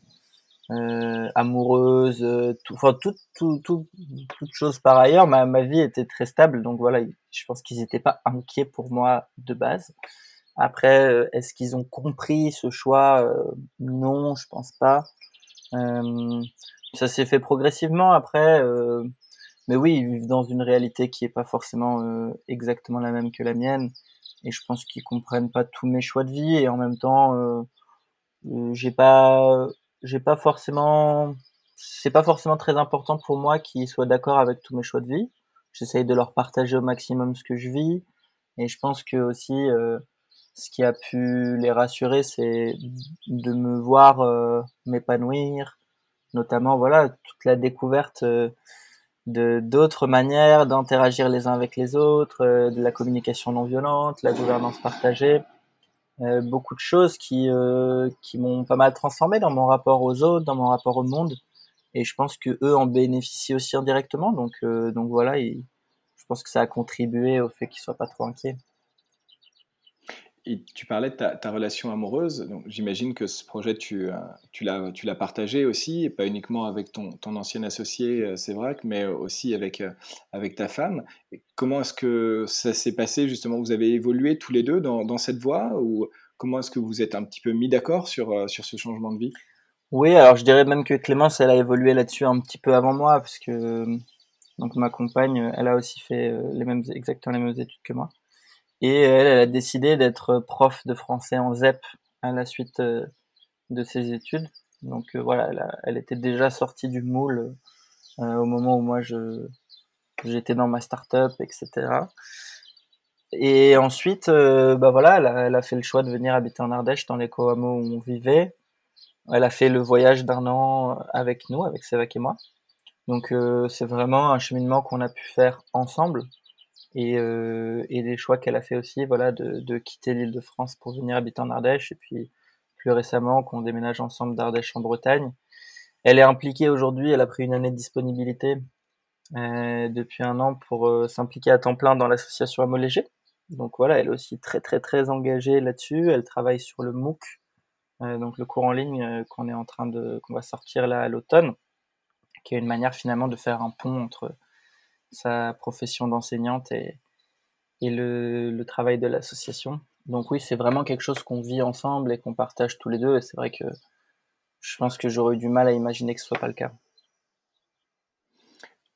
euh, amoureuse, euh, tout, enfin tout, tout, tout, toute chose par ailleurs. Ma, ma vie était très stable, donc voilà, je pense qu'ils n'étaient pas inquiets pour moi de base. Après, euh, est-ce qu'ils ont compris ce choix? Non, je pense pas. ça s'est fait progressivement après, mais oui, ils vivent dans une réalité qui est pas forcément exactement la même que la mienne, et je pense qu'ils comprennent pas tous mes choix de vie, et en même temps, j'ai pas j'ai pas forcément c'est pas forcément très important pour moi qu'ils soient d'accord avec tous mes choix de vie. J'essaye de leur partager au maximum ce que je vis. Et je pense que aussi, euh, ce qui a pu les rassurer, c'est de me voir euh, m'épanouir, notamment voilà toute la découverte euh, de d'autres manières d'interagir les uns avec les autres, de la communication non violente, la gouvernance partagée, beaucoup de choses qui qui m'ont pas mal transformé dans mon rapport aux autres, dans mon rapport au monde et je pense que eux en bénéficient aussi indirectement. Donc, euh, donc voilà, je pense que ça a contribué au fait qu'ils soient pas trop inquiets. Tu parlais de ta, relation amoureuse, donc j'imagine que ce projet, tu, euh, l'as, partagé aussi, pas uniquement avec ton, ton ancien associé, euh, c'est vrai, mais aussi avec, avec ta femme. comment est-ce que ça s'est passé justement? Vous avez évolué tous les deux dans, cette voie ou comment est-ce que vous êtes un petit peu mis d'accord sur, ce changement de vie? Oui, alors je dirais même que Clémence, elle a évolué là-dessus un petit peu avant moi, parce que donc ma compagne, elle a aussi fait euh, exactement les mêmes études que moi. Et elle, elle a décidé d'être prof de français en ZEP à la suite euh, de ses études. Donc euh, voilà, elle, était déjà sortie du moule au moment où moi je j'étais dans ma start-up, etc. Et ensuite, bah voilà, elle a, fait le choix de venir habiter en Ardèche, dans les hameaux où on vivait. Elle a fait le voyage d'un an avec nous, avec Sévac et moi. Donc euh, c'est vraiment un cheminement qu'on a pu faire ensemble et, euh, et des choix qu'elle a fait aussi, voilà, de, de quitter l'île de France pour venir habiter en Ardèche et puis plus récemment qu'on déménage ensemble d'Ardèche en Bretagne. Elle est impliquée aujourd'hui, elle a pris une année de disponibilité euh, depuis un an pour euh, s'impliquer à temps plein dans l'association Amo. Donc voilà, elle est aussi très très très engagée là-dessus. Elle travaille sur le MOOC euh, donc le cours en ligne euh, qu'on est en train de qu'on va sortir là à l'automne, qui est une manière finalement de faire un pont entre sa profession d'enseignante et, et le, le travail de l'association. Donc oui, c'est vraiment quelque chose qu'on vit ensemble et qu'on partage tous les deux. Et c'est vrai que je pense que j'aurais eu du mal à imaginer que ce soit pas le cas.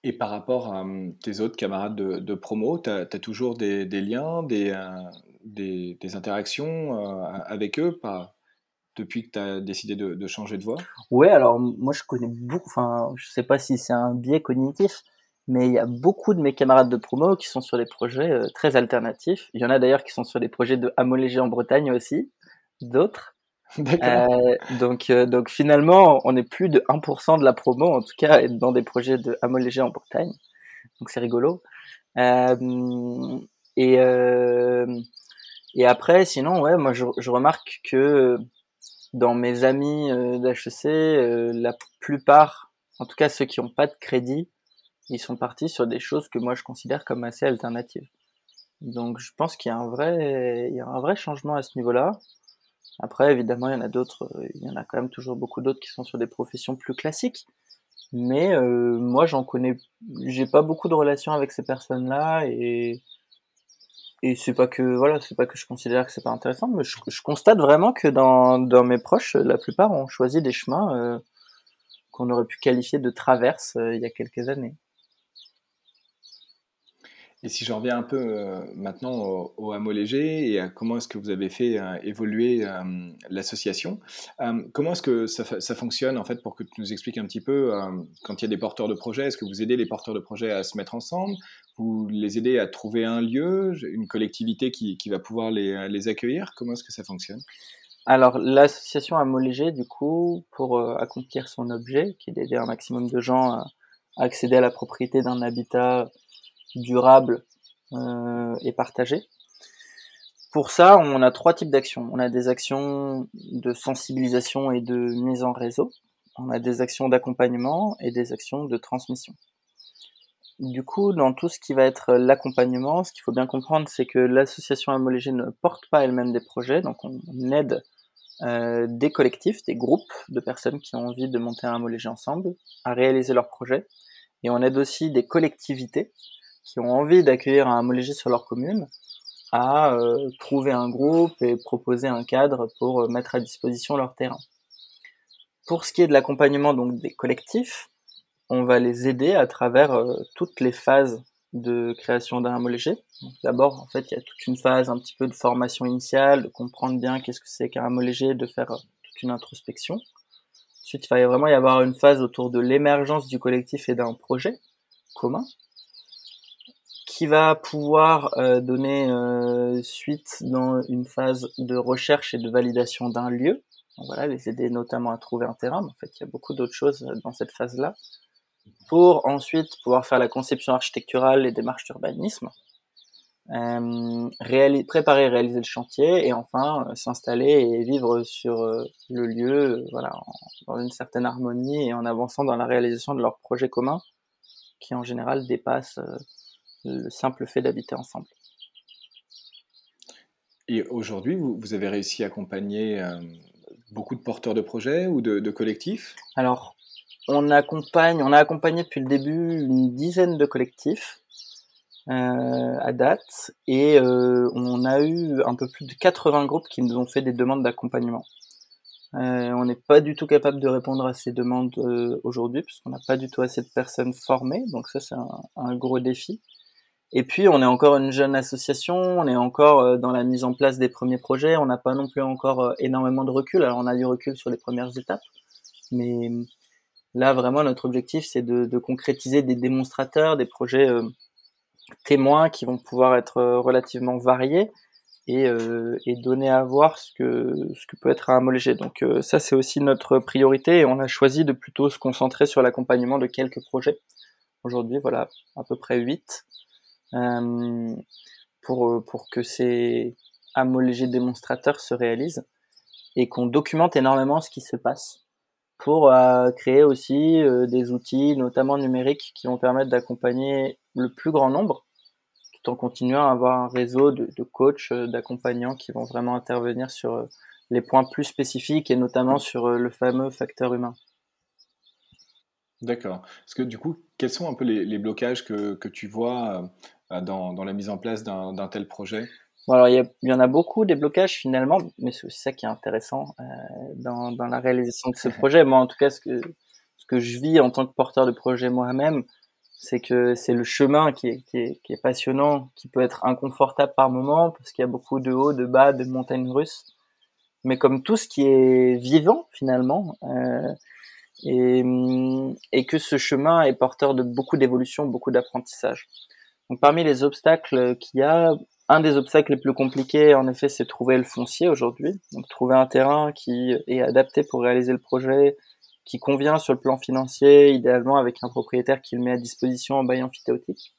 Et par rapport à hum, tes autres camarades de, de promo, tu as, toujours des, des liens, des, euh, des, des, interactions avec eux pas depuis que tu as décidé de, changer de voie? Ouais, alors moi je connais beaucoup, enfin je sais pas si c'est un biais cognitif, mais il y a beaucoup de mes camarades de promo qui sont sur des projets euh, très alternatifs. Il y en a d'ailleurs qui sont sur des projets de Amolégé en Bretagne aussi, d'autres. <laughs> Euh, donc, euh, donc finalement, on est plus de 1% de la promo, en tout cas, dans des projets de Amolégé en Bretagne. Donc c'est rigolo. et, et après, sinon, ouais, moi je, je remarque que dans mes amis euh, d'HEC, euh, la plupart, en tout cas ceux qui n'ont pas de crédit, ils sont partis sur des choses que moi je considère comme assez alternatives. Donc je pense qu'il y a un vrai, il y a un vrai changement à ce niveau-là. Après, évidemment, il y en a d'autres, il y en a quand même toujours beaucoup d'autres qui sont sur des professions plus classiques. Mais euh, moi, j'en connais, j'ai pas beaucoup de relations avec ces personnes-là et et c'est pas que voilà c'est pas que je considère que c'est pas intéressant mais je, constate vraiment que dans, dans mes proches la plupart ont choisi des chemins euh, qu'on aurait pu qualifier de traverse euh, il y a quelques années et si je reviens un peu euh, maintenant au, au, hameau léger et à comment est-ce que vous avez fait euh, évoluer euh, l'association, comment est-ce que ça, fonctionne en fait pour que tu nous expliques un petit peu quand il y a des porteurs de projets, est-ce que vous aidez les porteurs de projets à se mettre ensemble, vous les aidez à trouver un lieu, une collectivité qui, qui va pouvoir les, les accueillir, comment est-ce que ça fonctionne? Alors, l'association Hameau Léger, du coup, pour accomplir son objet, qui est d'aider un maximum de gens à accéder à la propriété d'un habitat durable euh, et partagé. Pour ça, on a trois types d'actions. On a des actions de sensibilisation et de mise en réseau. On a des actions d'accompagnement et des actions de transmission. Du coup, dans tout ce qui va être l'accompagnement, ce qu'il faut bien comprendre, c'est que l'association Amolégé ne porte pas elle-même des projets, donc on aide euh, des collectifs, des groupes de personnes qui ont envie de monter un Amolégé ensemble à réaliser leurs projets. Et on aide aussi des collectivités qui ont envie d'accueillir un homologé sur leur commune à euh, trouver un groupe et proposer un cadre pour euh, mettre à disposition leur terrain. Pour ce qui est de l'accompagnement donc des collectifs, on va les aider à travers euh, toutes les phases de création d'un homologé. D'abord, en fait, il y a toute une phase un petit peu de formation initiale, de comprendre bien qu'est-ce que c'est qu'un homologé, de faire toute une introspection Ensuite, il va vraiment y avoir une phase autour de l'émergence du collectif et d'un projet commun qui va pouvoir euh, donner euh, suite dans une phase de recherche et de validation d'un lieu. voilà, les aider notamment à trouver un terrain. Mais en fait, il y a beaucoup d'autres choses dans cette phase-là. Pour ensuite pouvoir faire la conception architecturale, les démarches d'urbanisme, euh, préparer et réaliser le chantier, et enfin s'installer et vivre sur le lieu, voilà, dans une certaine harmonie et en avançant dans la réalisation de leur projet commun, qui en général dépasse le simple fait d'habiter ensemble. Et aujourd'hui, vous, avez réussi à accompagner euh, beaucoup de porteurs de projets ou de, collectifs? Alors, on accompagne, on a accompagné depuis le début une dizaine de collectifs euh, à date, et euh, on a eu un peu plus de 80 groupes qui nous ont fait des demandes d'accompagnement. on n'est pas du tout capable de répondre à ces demandes aujourd'hui, puisqu'on n'a pas du tout assez de personnes formées, donc ça c'est un, gros défi. Et puis, on est encore une jeune association, on est encore euh, dans la mise en place des premiers projets, on n'a pas non plus encore euh, énormément de recul. Alors, on a du recul sur les premières étapes, mais là, vraiment, notre objectif, c'est de, concrétiser des démonstrateurs, des projets euh, témoins qui vont pouvoir être relativement variés et, donner à voir ce que, peut être un homologué. Donc, ça, c'est aussi notre priorité et on a choisi de plutôt se concentrer sur l'accompagnement de quelques projets. Aujourd'hui, voilà, à peu près 8 euh, pour, euh, pour que ces homologés démonstrateurs se réalisent et qu'on documente énormément ce qui se passe pour euh, créer aussi des outils, notamment numériques, qui vont permettre d'accompagner le plus grand nombre, tout en continuant à avoir un réseau de, coachs, d'accompagnants qui vont vraiment intervenir sur les points plus spécifiques et notamment sur le fameux facteur humain. D'accord. Parce que du coup, quels sont un peu les, les blocages que, que, tu vois euh, dans, dans, la mise en place d'un tel projet bon, alors, il y, y, en a beaucoup des blocages finalement, mais c'est aussi ça qui est intéressant euh, dans, dans, la réalisation de ce <laughs> projet. Moi, en tout cas, ce que, ce que je vis en tant que porteur de projet moi-même, c'est que c'est le chemin qui est, qui, est, qui est, passionnant, qui peut être inconfortable par moment, parce qu'il y a beaucoup de hauts, de bas, de montagnes russes. Mais comme tout ce qui est vivant, finalement, euh, et, et, que ce chemin est porteur de beaucoup d'évolution, beaucoup d'apprentissage. Donc parmi les obstacles qu'il y a, un des obstacles les plus compliqués, en effet, c'est trouver le foncier aujourd'hui. Donc trouver un terrain qui est adapté pour réaliser le projet, qui convient sur le plan financier, idéalement avec un propriétaire qui le met à disposition en bail amphithéotique.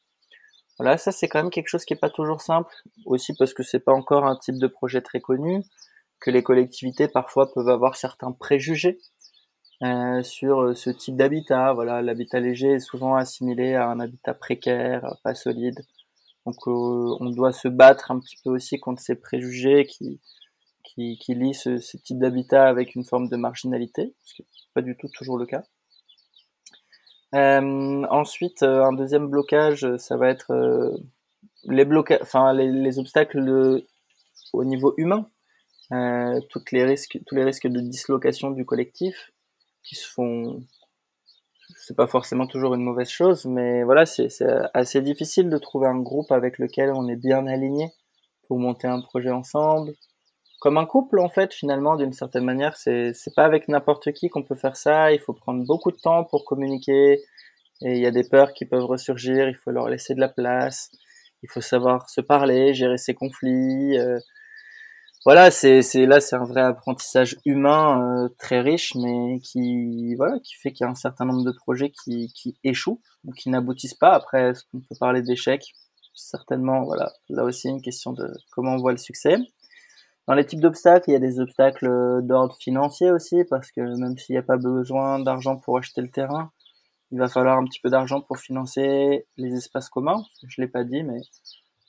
Voilà, ça c'est quand même quelque chose qui est pas toujours simple, aussi parce que c'est pas encore un type de projet très connu, que les collectivités parfois peuvent avoir certains préjugés euh, sur euh, ce type d'habitat. Voilà, l'habitat léger est souvent assimilé à un habitat précaire, pas solide. Donc euh, on doit se battre un petit peu aussi contre ces préjugés qui, qui, qui lient ce, ce type d'habitat avec une forme de marginalité, ce qui n'est pas du tout toujours le cas. Euh, ensuite, un deuxième blocage, ça va être les blocages, enfin les, les obstacles au niveau humain, euh, toutes les risques, tous les risques de dislocation du collectif, qui se font c'est pas forcément toujours une mauvaise chose, mais voilà, c'est assez difficile de trouver un groupe avec lequel on est bien aligné pour monter un projet ensemble. Comme un couple, en fait, finalement, d'une certaine manière, c'est pas avec n'importe qui qu'on peut faire ça. Il faut prendre beaucoup de temps pour communiquer. Et il y a des peurs qui peuvent ressurgir. Il faut leur laisser de la place. Il faut savoir se parler, gérer ses conflits. Euh, voilà, c'est là c'est un vrai apprentissage humain euh, très riche, mais qui voilà qui fait qu'il y a un certain nombre de projets qui, qui échouent ou qui n'aboutissent pas. Après, on peut parler d'échecs? Certainement, voilà, là aussi une question de comment on voit le succès. Dans les types d'obstacles, il y a des obstacles d'ordre financier aussi, parce que même s'il n'y a pas besoin d'argent pour acheter le terrain, il va falloir un petit peu d'argent pour financer les espaces communs. Je l'ai pas dit, mais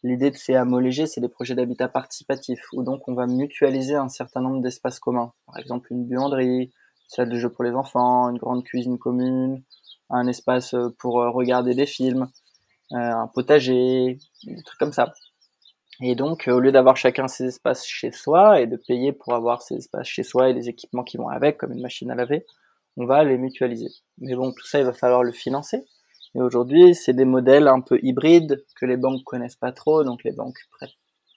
L'idée de ces hameaux c'est des projets d'habitat participatif, où donc on va mutualiser un certain nombre d'espaces communs. Par exemple, une buanderie, une salle de jeu pour les enfants, une grande cuisine commune, un espace euh, pour euh, regarder des films, euh, un potager, des trucs comme ça. Et donc, au lieu d'avoir chacun ses espaces chez soi et de payer pour avoir ces espaces chez soi et les équipements qui vont avec, comme une machine à laver, on va les mutualiser. Mais bon, tout ça, il va falloir le financer. Et aujourd'hui, c'est des modèles un peu hybrides que les banques connaissent pas trop, donc les banques prêtent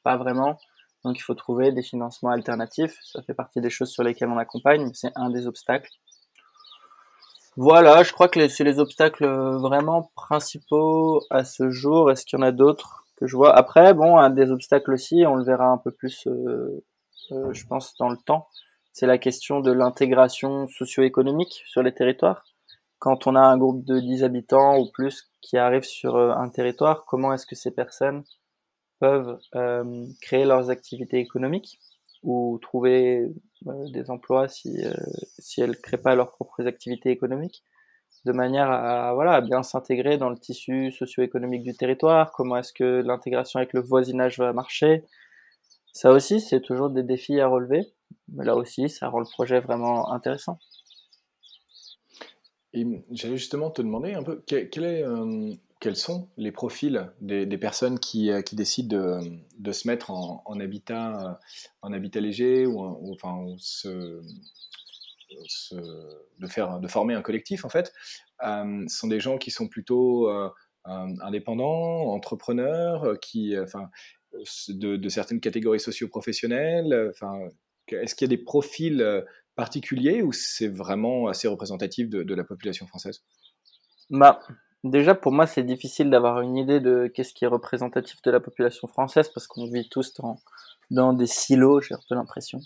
pas vraiment. Donc il faut trouver des financements alternatifs. Ça fait partie des choses sur lesquelles on accompagne, mais c'est un des obstacles. Voilà, je crois que c'est les obstacles vraiment principaux à ce jour. Est-ce qu'il y en a d'autres que je vois? Après, bon, un des obstacles aussi, on le verra un peu plus, euh, euh, je pense, dans le temps. C'est la question de l'intégration socio-économique sur les territoires. Quand on a un groupe de 10 habitants ou plus qui arrive sur euh, un territoire, comment est-ce que ces personnes peuvent créer leurs activités économiques ou trouver euh, des emplois si, euh, si elles ne créent pas leurs propres activités économiques, de manière à, voilà, à bien s'intégrer dans le tissu socio-économique du territoire, comment est-ce que l'intégration avec le voisinage va marcher? Ça aussi, c'est toujours des défis à relever, mais là aussi, ça rend le projet vraiment intéressant. Et j'allais justement te demander un peu, quel, euh, quels sont les profils des, personnes qui, euh, décident de, se mettre en, habitat, euh, en habitat léger ou, enfin, de, faire, de former un collectif en fait euh, Ce sont des gens qui sont plutôt indépendants, entrepreneurs, qui, enfin, de, certaines catégories socio-professionnelles. Enfin, Est-ce qu'il y a des profils particuliers ou c'est vraiment assez représentatif de, la population française? Bah, Déjà, pour moi, c'est difficile d'avoir une idée de qu'est-ce qui est représentatif de la population française parce qu'on vit tous dans, des silos, j'ai un peu l'impression.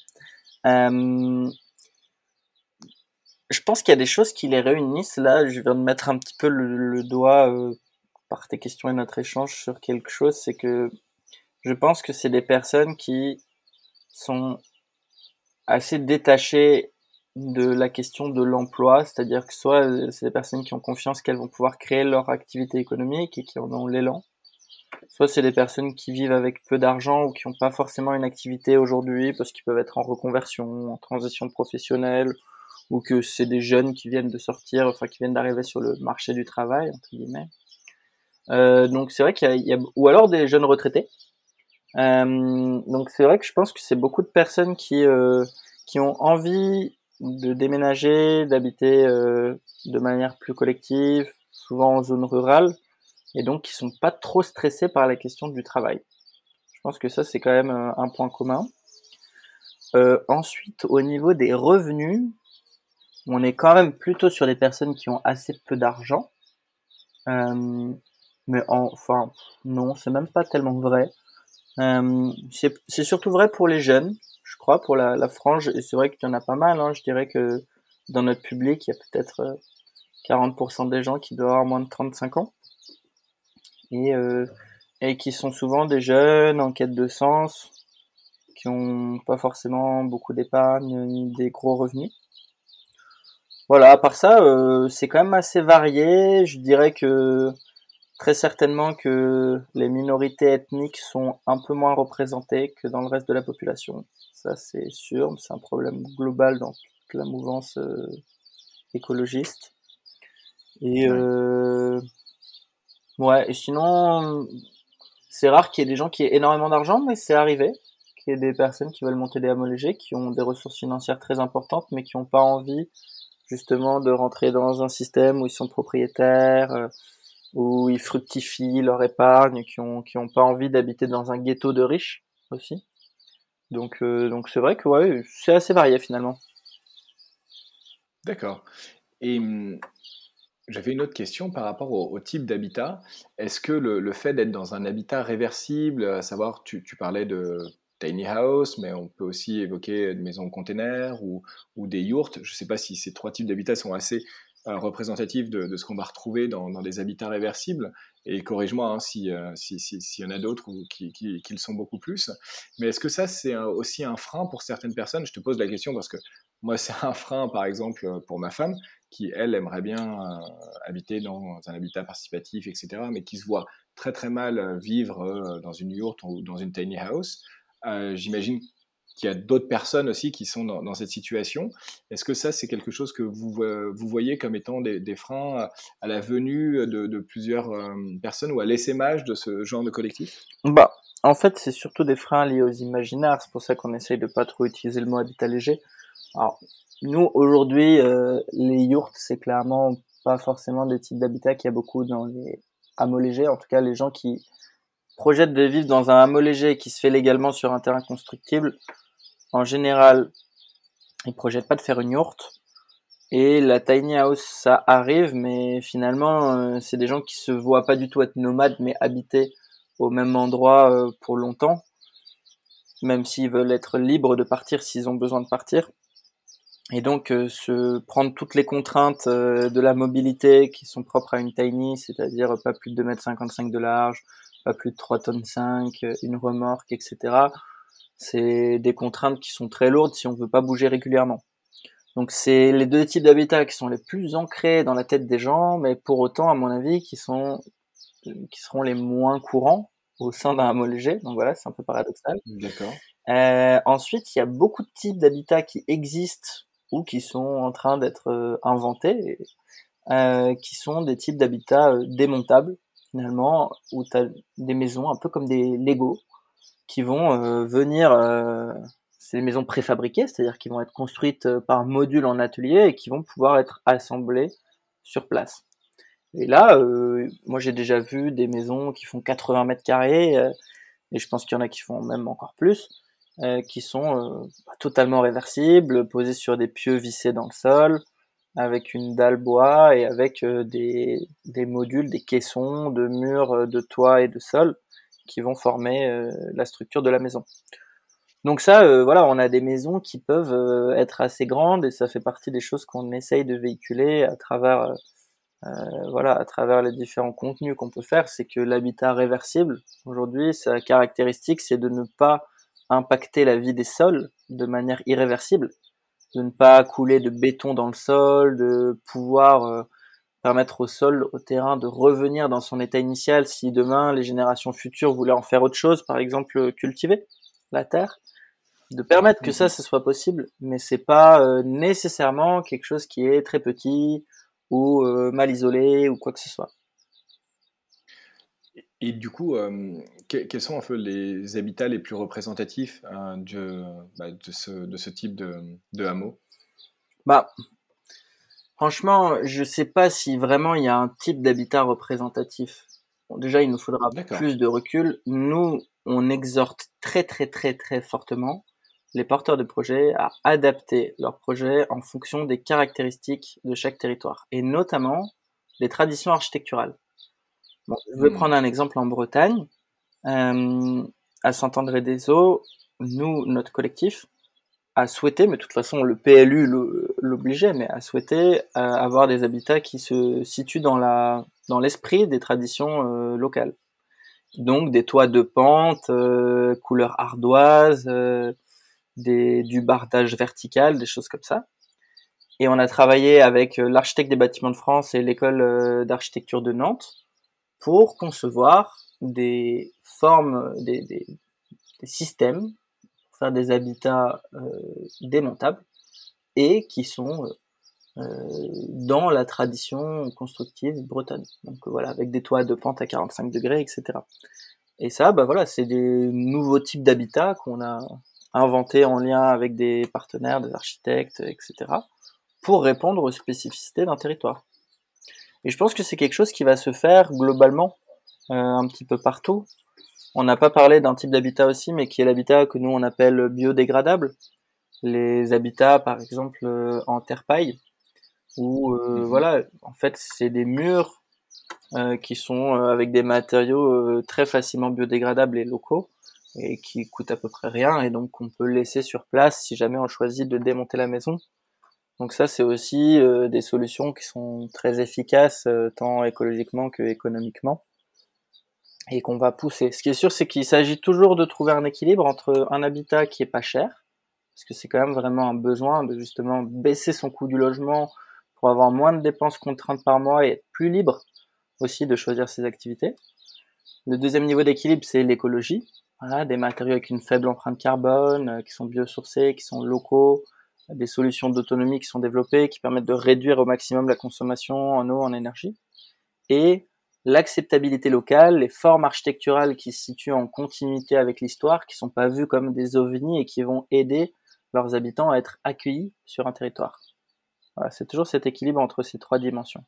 Je pense qu'il y a des choses qui les réunissent. Là, je viens de mettre un petit peu le, doigt euh, par tes questions et notre échange sur quelque chose. C'est que je pense que c'est des personnes qui sont assez détachées de la question de l'emploi, c'est-à-dire que soit euh, c'est des personnes qui ont confiance qu'elles vont pouvoir créer leur activité économique et qui en ont l'élan, soit c'est des personnes qui vivent avec peu d'argent ou qui n'ont pas forcément une activité aujourd'hui parce qu'ils peuvent être en reconversion, en transition professionnelle, ou que c'est des jeunes qui viennent de sortir, enfin qui viennent d'arriver sur le marché du travail entre guillemets. Euh, donc c'est vrai qu'il y, a, ou alors des jeunes retraités. Euh, donc c'est vrai que je pense que c'est beaucoup de personnes qui qui ont envie de déménager, d'habiter euh, de manière plus collective, souvent en zone rurale, et donc qui sont pas trop stressés par la question du travail. Je pense que ça c'est quand même euh, un point commun. Euh, ensuite, au niveau des revenus, on est quand même plutôt sur des personnes qui ont assez peu d'argent. mais enfin, non, c'est même pas tellement vrai. C'est surtout vrai pour les jeunes je crois, pour la, frange. Et c'est vrai qu'il y en a pas mal. Hein. Je dirais que dans notre public, il y a peut-être 40% euh, des gens qui doivent avoir moins de 35 ans. Et, euh, et qui sont souvent des jeunes en quête de sens, qui ont pas forcément beaucoup d'épargne ni des gros revenus. Voilà, à part ça, euh, c'est quand même assez varié. Je dirais que très certainement que les minorités ethniques sont un peu moins représentées que dans le reste de la population ça c'est sûr, c'est un problème global dans toute la mouvance euh, écologiste. Et. Euh, ouais, et sinon, c'est rare qu'il y ait des gens qui aient énormément d'argent, mais c'est arrivé qu'il y ait des personnes qui veulent monter des hameaux légers, qui ont des ressources financières très importantes, mais qui n'ont pas envie justement de rentrer dans un système où ils sont propriétaires, euh, où ils fructifient leur épargne, qui ont qui ont pas envie d'habiter dans un ghetto de riches aussi. Donc, euh, donc c'est vrai que ouais, c'est assez varié finalement. D'accord. Et hum, j'avais une autre question par rapport au, type d'habitat. Est-ce que le, fait d'être dans un habitat réversible, à savoir, tu, tu, parlais de tiny house, mais on peut aussi évoquer des maisons container ou, ou des yurts. Je ne sais pas si ces trois types d'habitats sont assez euh, représentatif de, ce qu'on va retrouver dans, des habitats réversibles. Et corrige-moi hein, s'il euh, y en a d'autres qui, le sont beaucoup plus. Mais est-ce que ça, c'est aussi un frein pour certaines personnes? Je te pose la question parce que moi, <laughs> c'est un frein, par exemple, pour ma femme, qui, elle, aimerait bien euh, habiter dans un habitat participatif, etc., mais qui se voit très, très mal vivre dans une yurt ou dans une tiny house. Euh, J'imagine qu'il y a d'autres personnes aussi qui sont dans, cette situation. Est-ce que ça, c'est quelque chose que vous, vous voyez comme étant des, freins à la venue de, plusieurs euh, personnes ou à l'essaimage de ce genre de collectif? Bah, En fait, c'est surtout des freins liés aux imaginaires. C'est pour ça qu'on essaye de pas trop utiliser le mot habitat léger. Alors, nous, aujourd'hui, euh, les yurts, c'est clairement pas forcément des types d'habitat qu'il y a beaucoup dans les hameaux légers. En tout cas, les gens qui projettent de vivre dans un hameau léger qui se fait légalement sur un terrain constructible, en général, ils projettent pas de faire une yourte. Et la tiny house, ça arrive, mais finalement, euh, c'est des gens qui se voient pas du tout être nomades, mais habiter au même endroit euh, pour longtemps, même s'ils veulent être libres de partir s'ils ont besoin de partir. Et donc, euh, se prendre toutes les contraintes de la mobilité qui sont propres à une tiny, c'est-à-dire pas plus de 2,55 m de large, pas plus de 3 tonnes 5, une remorque, etc. C'est des contraintes qui sont très lourdes si on veut pas bouger régulièrement. Donc c'est les deux types d'habitats qui sont les plus ancrés dans la tête des gens, mais pour autant, à mon avis, qui sont qui seront les moins courants au sein d'un hameau léger. Donc voilà, c'est un peu paradoxal. D'accord. Euh, ensuite, il y a beaucoup de types d'habitats qui existent ou qui sont en train d'être euh, inventés, euh, qui sont des types d'habitats euh, démontables finalement, où tu as des maisons un peu comme des Lego qui vont euh, venir c'est des maisons préfabriquées, c'est-à-dire qui vont être construites euh, par module en atelier et qui vont pouvoir être assemblées sur place. Et là, euh, moi j'ai déjà vu des maisons qui font 80 mètres carrés, euh, et je pense qu'il y en a qui font même encore plus, euh, qui sont euh, totalement réversibles, posées sur des pieux vissés dans le sol, avec une dalle bois et avec des, des, modules, des caissons de murs, de toit et de sol qui vont former la structure de la maison. Donc ça, euh, voilà, on a des maisons qui peuvent euh, être assez grandes et ça fait partie des choses qu'on essaye de véhiculer à travers, euh, voilà, à travers les différents contenus qu'on peut faire. C'est que l'habitat réversible, aujourd'hui, sa caractéristique, c'est de ne pas impacter la vie des sols de manière irréversible, de ne pas couler de béton dans le sol, de pouvoir permettre au sol, au terrain de revenir dans son état initial si demain les générations futures voulaient en faire autre chose, par exemple cultiver la terre de permettre que ça, mhm. ce soit possible, mais c'est pas euh, nécessairement quelque chose qui est très petit ou euh, mal isolé ou quoi que ce soit. Et, du coup, euh, quels sont un les habitats les plus représentatifs hein, de, bah, de, ce, de, ce, type de, de hameau? Bah, franchement, je sais pas si vraiment il y a un type d'habitat représentatif. déjà, il nous faudra plus de recul. Nous, on exhorte très très très très fortement les porteurs de projets à adapter leur projet en fonction des caractéristiques de chaque territoire, et notamment des traditions architecturales. je vais hmm. prendre un exemple en Bretagne. Euh, à Saint-André-des-Eaux, nous, notre collectif, a souhaité, mais de toute façon le PLU l'obligeait, mais a souhaité euh, avoir des habitats qui se situent dans la dans l'esprit des traditions euh, locales. Donc des toits de pente, couleur ardoise, des, du bardage vertical, des choses comme ça. Et on a travaillé avec euh, l'architecte des bâtiments de France et l'école euh, d'architecture de Nantes pour concevoir des formes, des systèmes, faire des habitats euh, démontables et qui sont euh, dans la tradition constructive bretonne. Donc voilà, avec des toits de pente à 45 degrés, etc. Et ça, bah voilà, c'est des nouveaux types d'habitats qu'on a inventé en lien avec des partenaires, des architectes, etc., pour répondre aux spécificités d'un territoire. Et je pense que c'est quelque chose qui va se faire globalement euh, un petit peu partout. On n'a pas parlé d'un type d'habitat aussi, mais qui est l'habitat que nous on appelle biodégradable. Les habitats, par exemple, euh, en terre paille, où euh, mhm. voilà, en fait, c'est des murs qui sont avec des matériaux très facilement biodégradables et locaux, et qui coûte à peu près rien et donc on peut laisser sur place si jamais on choisit de démonter la maison. Donc ça c'est aussi euh, des solutions qui sont très efficaces euh, tant écologiquement que économiquement et qu'on va pousser. Ce qui est sûr c'est qu'il s'agit toujours de trouver un équilibre entre un habitat qui est pas cher parce que c'est quand même vraiment un besoin de justement baisser son coût du logement pour avoir moins de dépenses contraintes par mois et être plus libre aussi de choisir ses activités. Le deuxième niveau d'équilibre, c'est l'écologie. Voilà, des matériaux avec une faible empreinte carbone, euh, qui sont biosourcés, qui sont locaux, des solutions d'autonomie qui sont développées, qui permettent de réduire au maximum la consommation en eau, en énergie. Et l'acceptabilité locale, les formes architecturales qui se situent en continuité avec l'histoire, qui sont pas vues comme des ovnis et qui vont aider leurs habitants à être accueillis sur un territoire. Voilà, c'est toujours cet équilibre entre ces trois dimensions.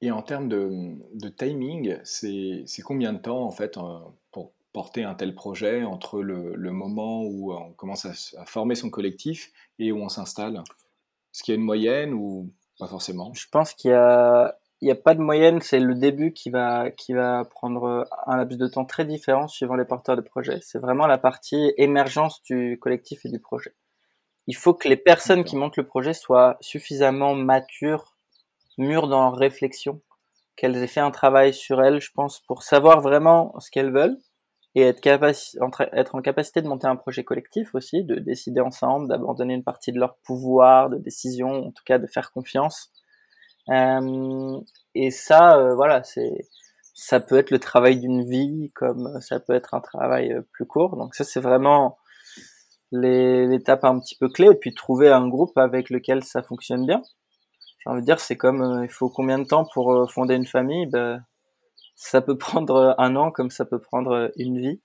Et en termes de, timing, c'est combien de temps en fait pour, porter un tel projet entre le, moment où on commence à, former son collectif et où on s'installe? Est-ce qu'il y a une moyenne ou pas forcément Je pense qu'il y a, il n'y a pas de moyenne, c'est le début qui va, qui va prendre un laps de temps très différent suivant les porteurs de projet. C'est vraiment la partie émergence du collectif et du projet. Il faut que les personnes qui montent le projet soient suffisamment matures, mûres dans leur réflexion, qu'elles aient fait un travail sur elles, je pense, pour savoir vraiment ce qu'elles veulent et être, en capacité de monter un projet collectif aussi, de décider ensemble, d'abandonner une partie de leur pouvoir de décision, en tout cas de faire confiance euh, et ça, euh, voilà, ça peut être le travail d'une vie, comme ça peut être un travail euh, plus court. Donc ça, c'est vraiment l'étape un petit peu clé. Et puis trouver un groupe avec lequel ça fonctionne bien. J'ai envie de dire, c'est comme il faut combien de temps pour fonder une famille? Ben, Ça peut prendre un an comme ça peut prendre une vie.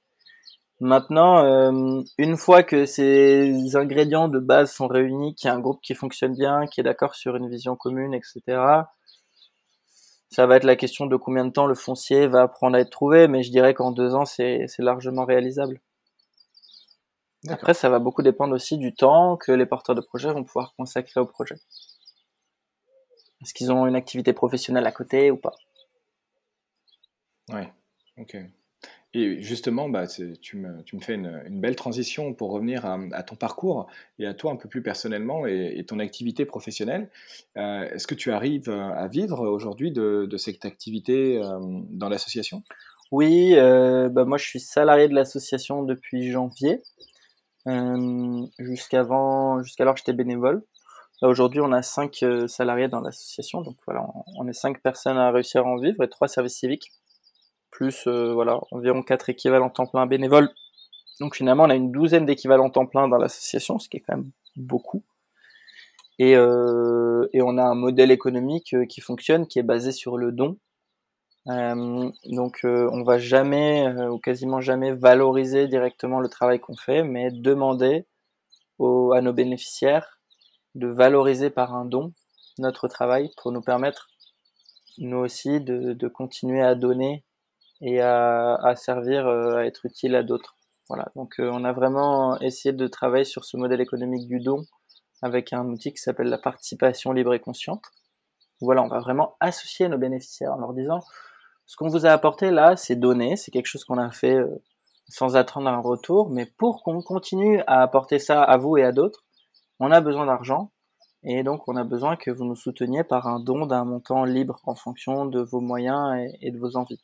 Maintenant, euh, une fois que ces ingrédients de base sont réunis, qu'il y a un groupe qui fonctionne bien, qui est d'accord sur une vision commune, etc., ça va être la question de combien de temps le foncier va prendre à être trouvé, mais je dirais qu'en deux ans, c'est largement réalisable. Après, ça va beaucoup dépendre aussi du temps que les porteurs de projet vont pouvoir consacrer au projet. Est-ce qu'ils ont une activité professionnelle à côté ou pas? Ouais, ok. Et justement, bah, tu me, fais une, belle transition pour revenir à, ton parcours et à toi un peu plus personnellement et, ton activité professionnelle. Euh, est-ce que tu arrives euh, à vivre aujourd'hui de, de cette activité euh, dans l'association? Oui, bah, moi je suis salarié de l'association depuis janvier. jusqu'avant, jusqu'alors j'étais bénévole. Aujourd'hui, on a cinq salariés dans l'association, donc voilà, on est cinq personnes à réussir à en vivre et trois services civiques plus euh, voilà, environ 4 équivalents temps plein bénévoles. Donc finalement, on a une douzaine d'équivalents temps plein dans l'association, ce qui est quand même beaucoup. Et, euh, on a un modèle économique euh, qui fonctionne, qui est basé sur le don. donc on va jamais ou quasiment jamais valoriser directement le travail qu'on fait, mais demander à nos bénéficiaires de valoriser par un don notre travail pour nous permettre nous aussi de continuer à donner et à, à servir, euh, à être utile à d'autres. Voilà. Donc, euh, on a vraiment essayé de travailler sur ce modèle économique du don avec un outil qui s'appelle la participation libre et consciente. Voilà, on va vraiment associer nos bénéficiaires en leur disant ce qu'on vous a apporté là, c'est donné, c'est quelque chose qu'on a fait euh, sans attendre un retour, mais pour qu'on continue à apporter ça à vous et à d'autres, on a besoin d'argent et donc on a besoin que vous nous souteniez par un don d'un montant libre en fonction de vos moyens et de vos envies.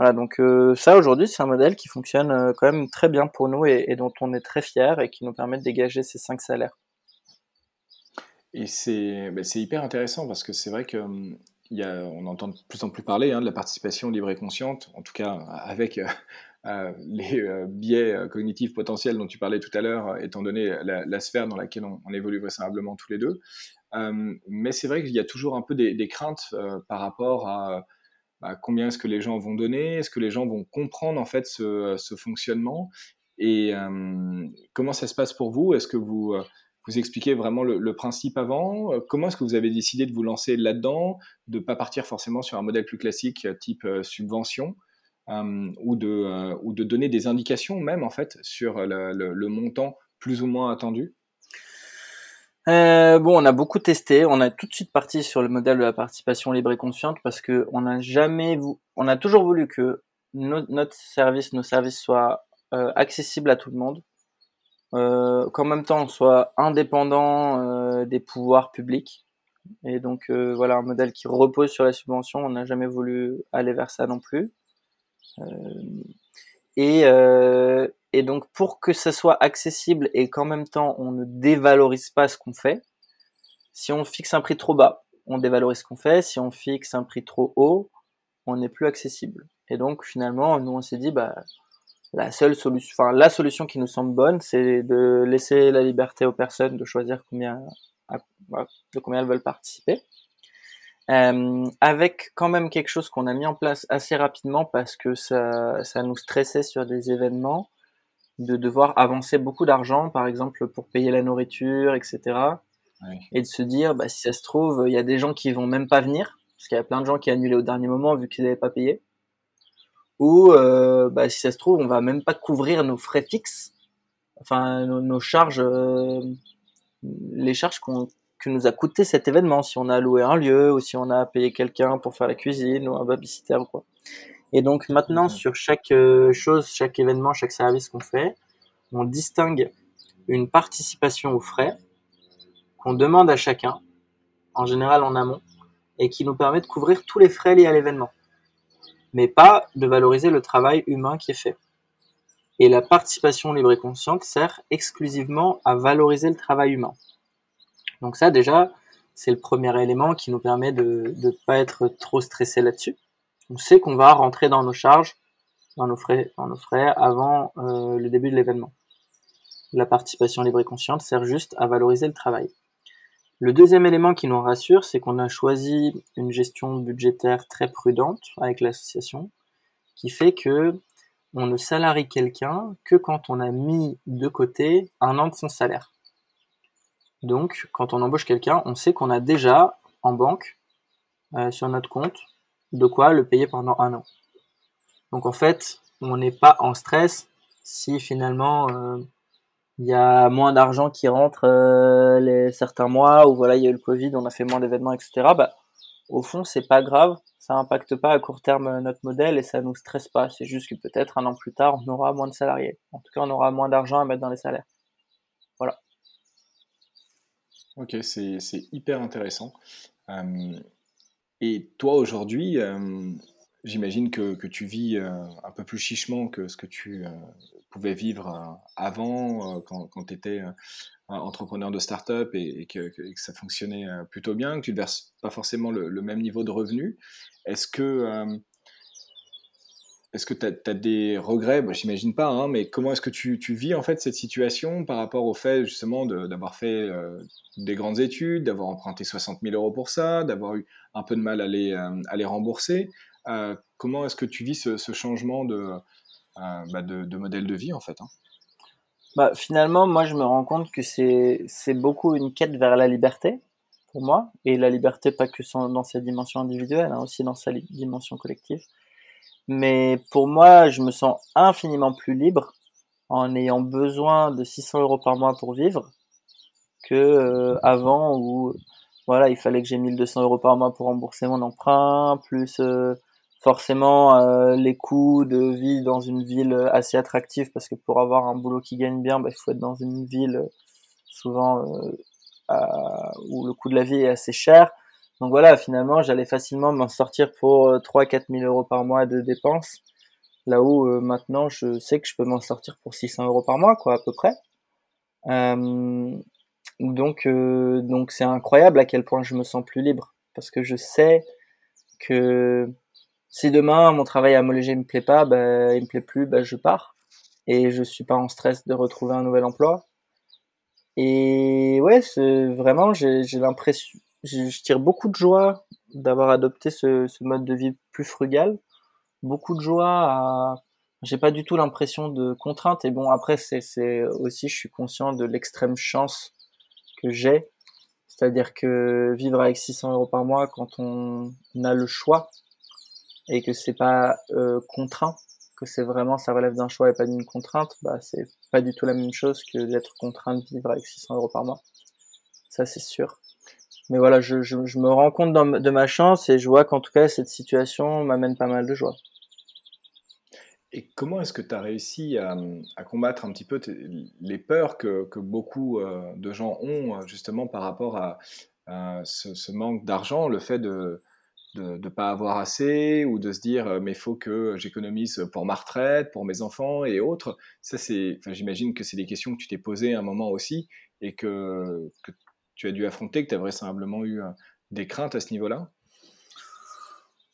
Voilà, donc euh, ça aujourd'hui c'est un modèle qui fonctionne euh, quand même très bien pour nous et, dont on est très fier et qui nous permet de dégager ces cinq salaires. Et c'est bah, hyper intéressant parce que c'est vrai que hum, entend de plus en plus parler hein, de la participation libre et consciente, en tout cas avec euh, les biais cognitifs potentiels dont tu parlais tout à l'heure, étant donné la, sphère dans laquelle on, évolue vraisemblablement tous les deux. Hum, mais c'est vrai qu'il y a toujours un peu des craintes par rapport à bah, combien est-ce que les gens vont donner, est-ce que les gens vont comprendre en fait ce, fonctionnement? Et euh, comment ça se passe pour vous? Est-ce que vous euh, vous expliquez vraiment le, principe avant? Comment est-ce que vous avez décidé de vous lancer là-dedans, de ne pas partir forcément sur un modèle plus classique type euh, subvention ou, de, ou de donner des indications même en fait sur le montant plus ou moins attendu? Euh, bon, on a beaucoup testé. On a tout de suite parti sur le modèle de la participation libre et consciente parce que on a jamais, on a toujours voulu que notre service, nos services soient euh, accessibles à tout le monde, euh, qu'en même temps on soit indépendant des pouvoirs publics. Et donc voilà, un modèle qui repose sur la subvention. On n'a jamais voulu aller vers ça non plus. Et donc, pour que ça soit accessible et qu'en même temps, on ne dévalorise pas ce qu'on fait, si on fixe un prix trop bas, on dévalorise ce qu'on fait. Si on fixe un prix trop haut, on n'est plus accessible. Et donc, finalement, nous, on s'est dit, bah, la seule solution, enfin, la solution qui nous semble bonne, c'est de laisser la liberté aux personnes de choisir combien, de combien elles veulent participer. Euh, avec quand même quelque chose qu'on a mis en place assez rapidement parce que ça, ça nous stressait sur des événements, de devoir avancer beaucoup d'argent, par exemple pour payer la nourriture, etc. Et de se dire, bah, si ça se trouve, il y a des gens qui vont même pas venir, parce qu'il y a plein de gens qui annulé au dernier moment vu qu'ils n'avaient pas payé. où, euh, bah, si ça se trouve, on va même pas couvrir nos frais fixes, enfin nos, charges, euh, les charges qu'on que nous a coûté cet événement, si on a loué un lieu ou si on a payé quelqu'un pour faire la cuisine ou un babysitter ou quoi. Et donc maintenant, sur chaque euh, chose, chaque événement, chaque service qu'on fait, on distingue une participation aux frais qu'on demande à chacun, en général en amont, et qui nous permet de couvrir tous les frais liés à l'événement, mais pas de valoriser le travail humain qui est fait. Et la participation libre et consciente sert exclusivement à valoriser le travail humain. Donc ça déjà, c'est le premier élément qui nous permet de ne pas être trop stressé là-dessus. On sait qu'on va rentrer dans nos charges, dans nos frais, avant euh, le début de l'événement. La participation libre et consciente sert juste à valoriser le travail. Le deuxième élément qui nous rassure, c'est qu'on a choisi une gestion budgétaire très prudente avec l'association, qui fait que on ne salarie quelqu'un que quand on a mis de côté un an de son salaire. Donc, quand on embauche quelqu'un, on sait qu'on a déjà en banque, euh, sur notre compte, de quoi le payer pendant un an. Donc, en fait, on n'est pas en stress si finalement euh, il y a moins d'argent qui rentre euh, les certains mois ou voilà il y a eu le Covid, on a fait moins d'événements, etc. Bah, au fond, c'est pas grave, ça impacte pas à court terme euh, notre modèle et ça nous stresse pas. C'est juste que peut-être un an plus tard, on aura moins de salariés. En tout cas, on aura moins d'argent à mettre dans les salaires. Voilà. Ok, c'est hyper intéressant. Et toi aujourd'hui, J'imagine que, tu vis euh, un peu plus chichement que ce que tu euh, pouvais vivre euh, avant, quand, tu étais entrepreneur de start-up et, que, ça fonctionnait plutôt bien, que tu ne verses pas forcément le, même niveau de revenu. Est-ce que est-ce que tu as, des regrets? Bah, J'imagine pas, hein, mais comment est-ce que tu, vis en fait cette situation par rapport au fait justement d'avoir fait des grandes études, d'avoir emprunté 60 000 euros pour ça, d'avoir eu un peu de mal à les, les rembourser? Euh, comment est-ce que tu vis ce, changement euh, bah, de, de, modèle de vie en fait hein? Bah, Finalement, moi je me rends compte que c'est beaucoup une quête vers la liberté pour moi, et la liberté pas que dans sa dimension individuelle, hein, aussi dans sa dimension collective. Mais pour moi, je me sens infiniment plus libre en ayant besoin de 600 euros par mois pour vivre que euh, avant où voilà il fallait que j'ai 1200 euros par mois pour rembourser mon emprunt plus forcément euh, les coûts de vie dans une ville assez attractive parce que pour avoir un boulot qui gagne bien, bah, il faut être dans une ville souvent euh, où le coût de la vie est assez cher. Donc voilà, finalement, j'allais facilement m'en sortir pour 3-4 000 euros par mois de dépenses. Là où euh, maintenant, je sais que je peux m'en sortir pour 600 euros par mois, quoi, à peu près. Euh, donc, donc c'est incroyable à quel point je me sens plus libre parce que je sais que si demain mon travail à Moléger me plaît pas, bah, il me plaît plus, bah, je pars et je suis pas en stress de retrouver un nouvel emploi. Et ouais, vraiment, j'ai l'impression, je, tire beaucoup de joie d'avoir adopté ce, ce, mode de vie plus frugal, beaucoup de joie à, j'ai pas du tout l'impression de contrainte. Et bon, après, c'est aussi, je suis conscient de l'extrême chance que j'ai. C'est-à-dire que vivre avec 600 euros par mois quand on a le choix et que c'est pas euh, contraint, que c'est vraiment ça relève d'un choix et pas d'une contrainte, bah c'est pas du tout la même chose que d'être contraint de vivre avec 600 euros par mois. Ça c'est sûr. Mais voilà, je, me rends compte de ma chance et je vois qu'en tout cas cette situation m'amène pas mal de joie. Et comment est-ce que tu as réussi à, à, combattre un petit peu les peurs que, beaucoup euh, de gens ont justement par rapport à, à ce, manque d'argent, le fait de, ne pas avoir assez ou de se dire euh, mais il faut que j'économise pour ma retraite, pour mes enfants et autres? Ça, c'est, j'imagine que c'est des questions que tu t'es posées un moment aussi et que, tu as dû affronter, que tu as vraisemblablement eu euh, des craintes à ce niveau-là?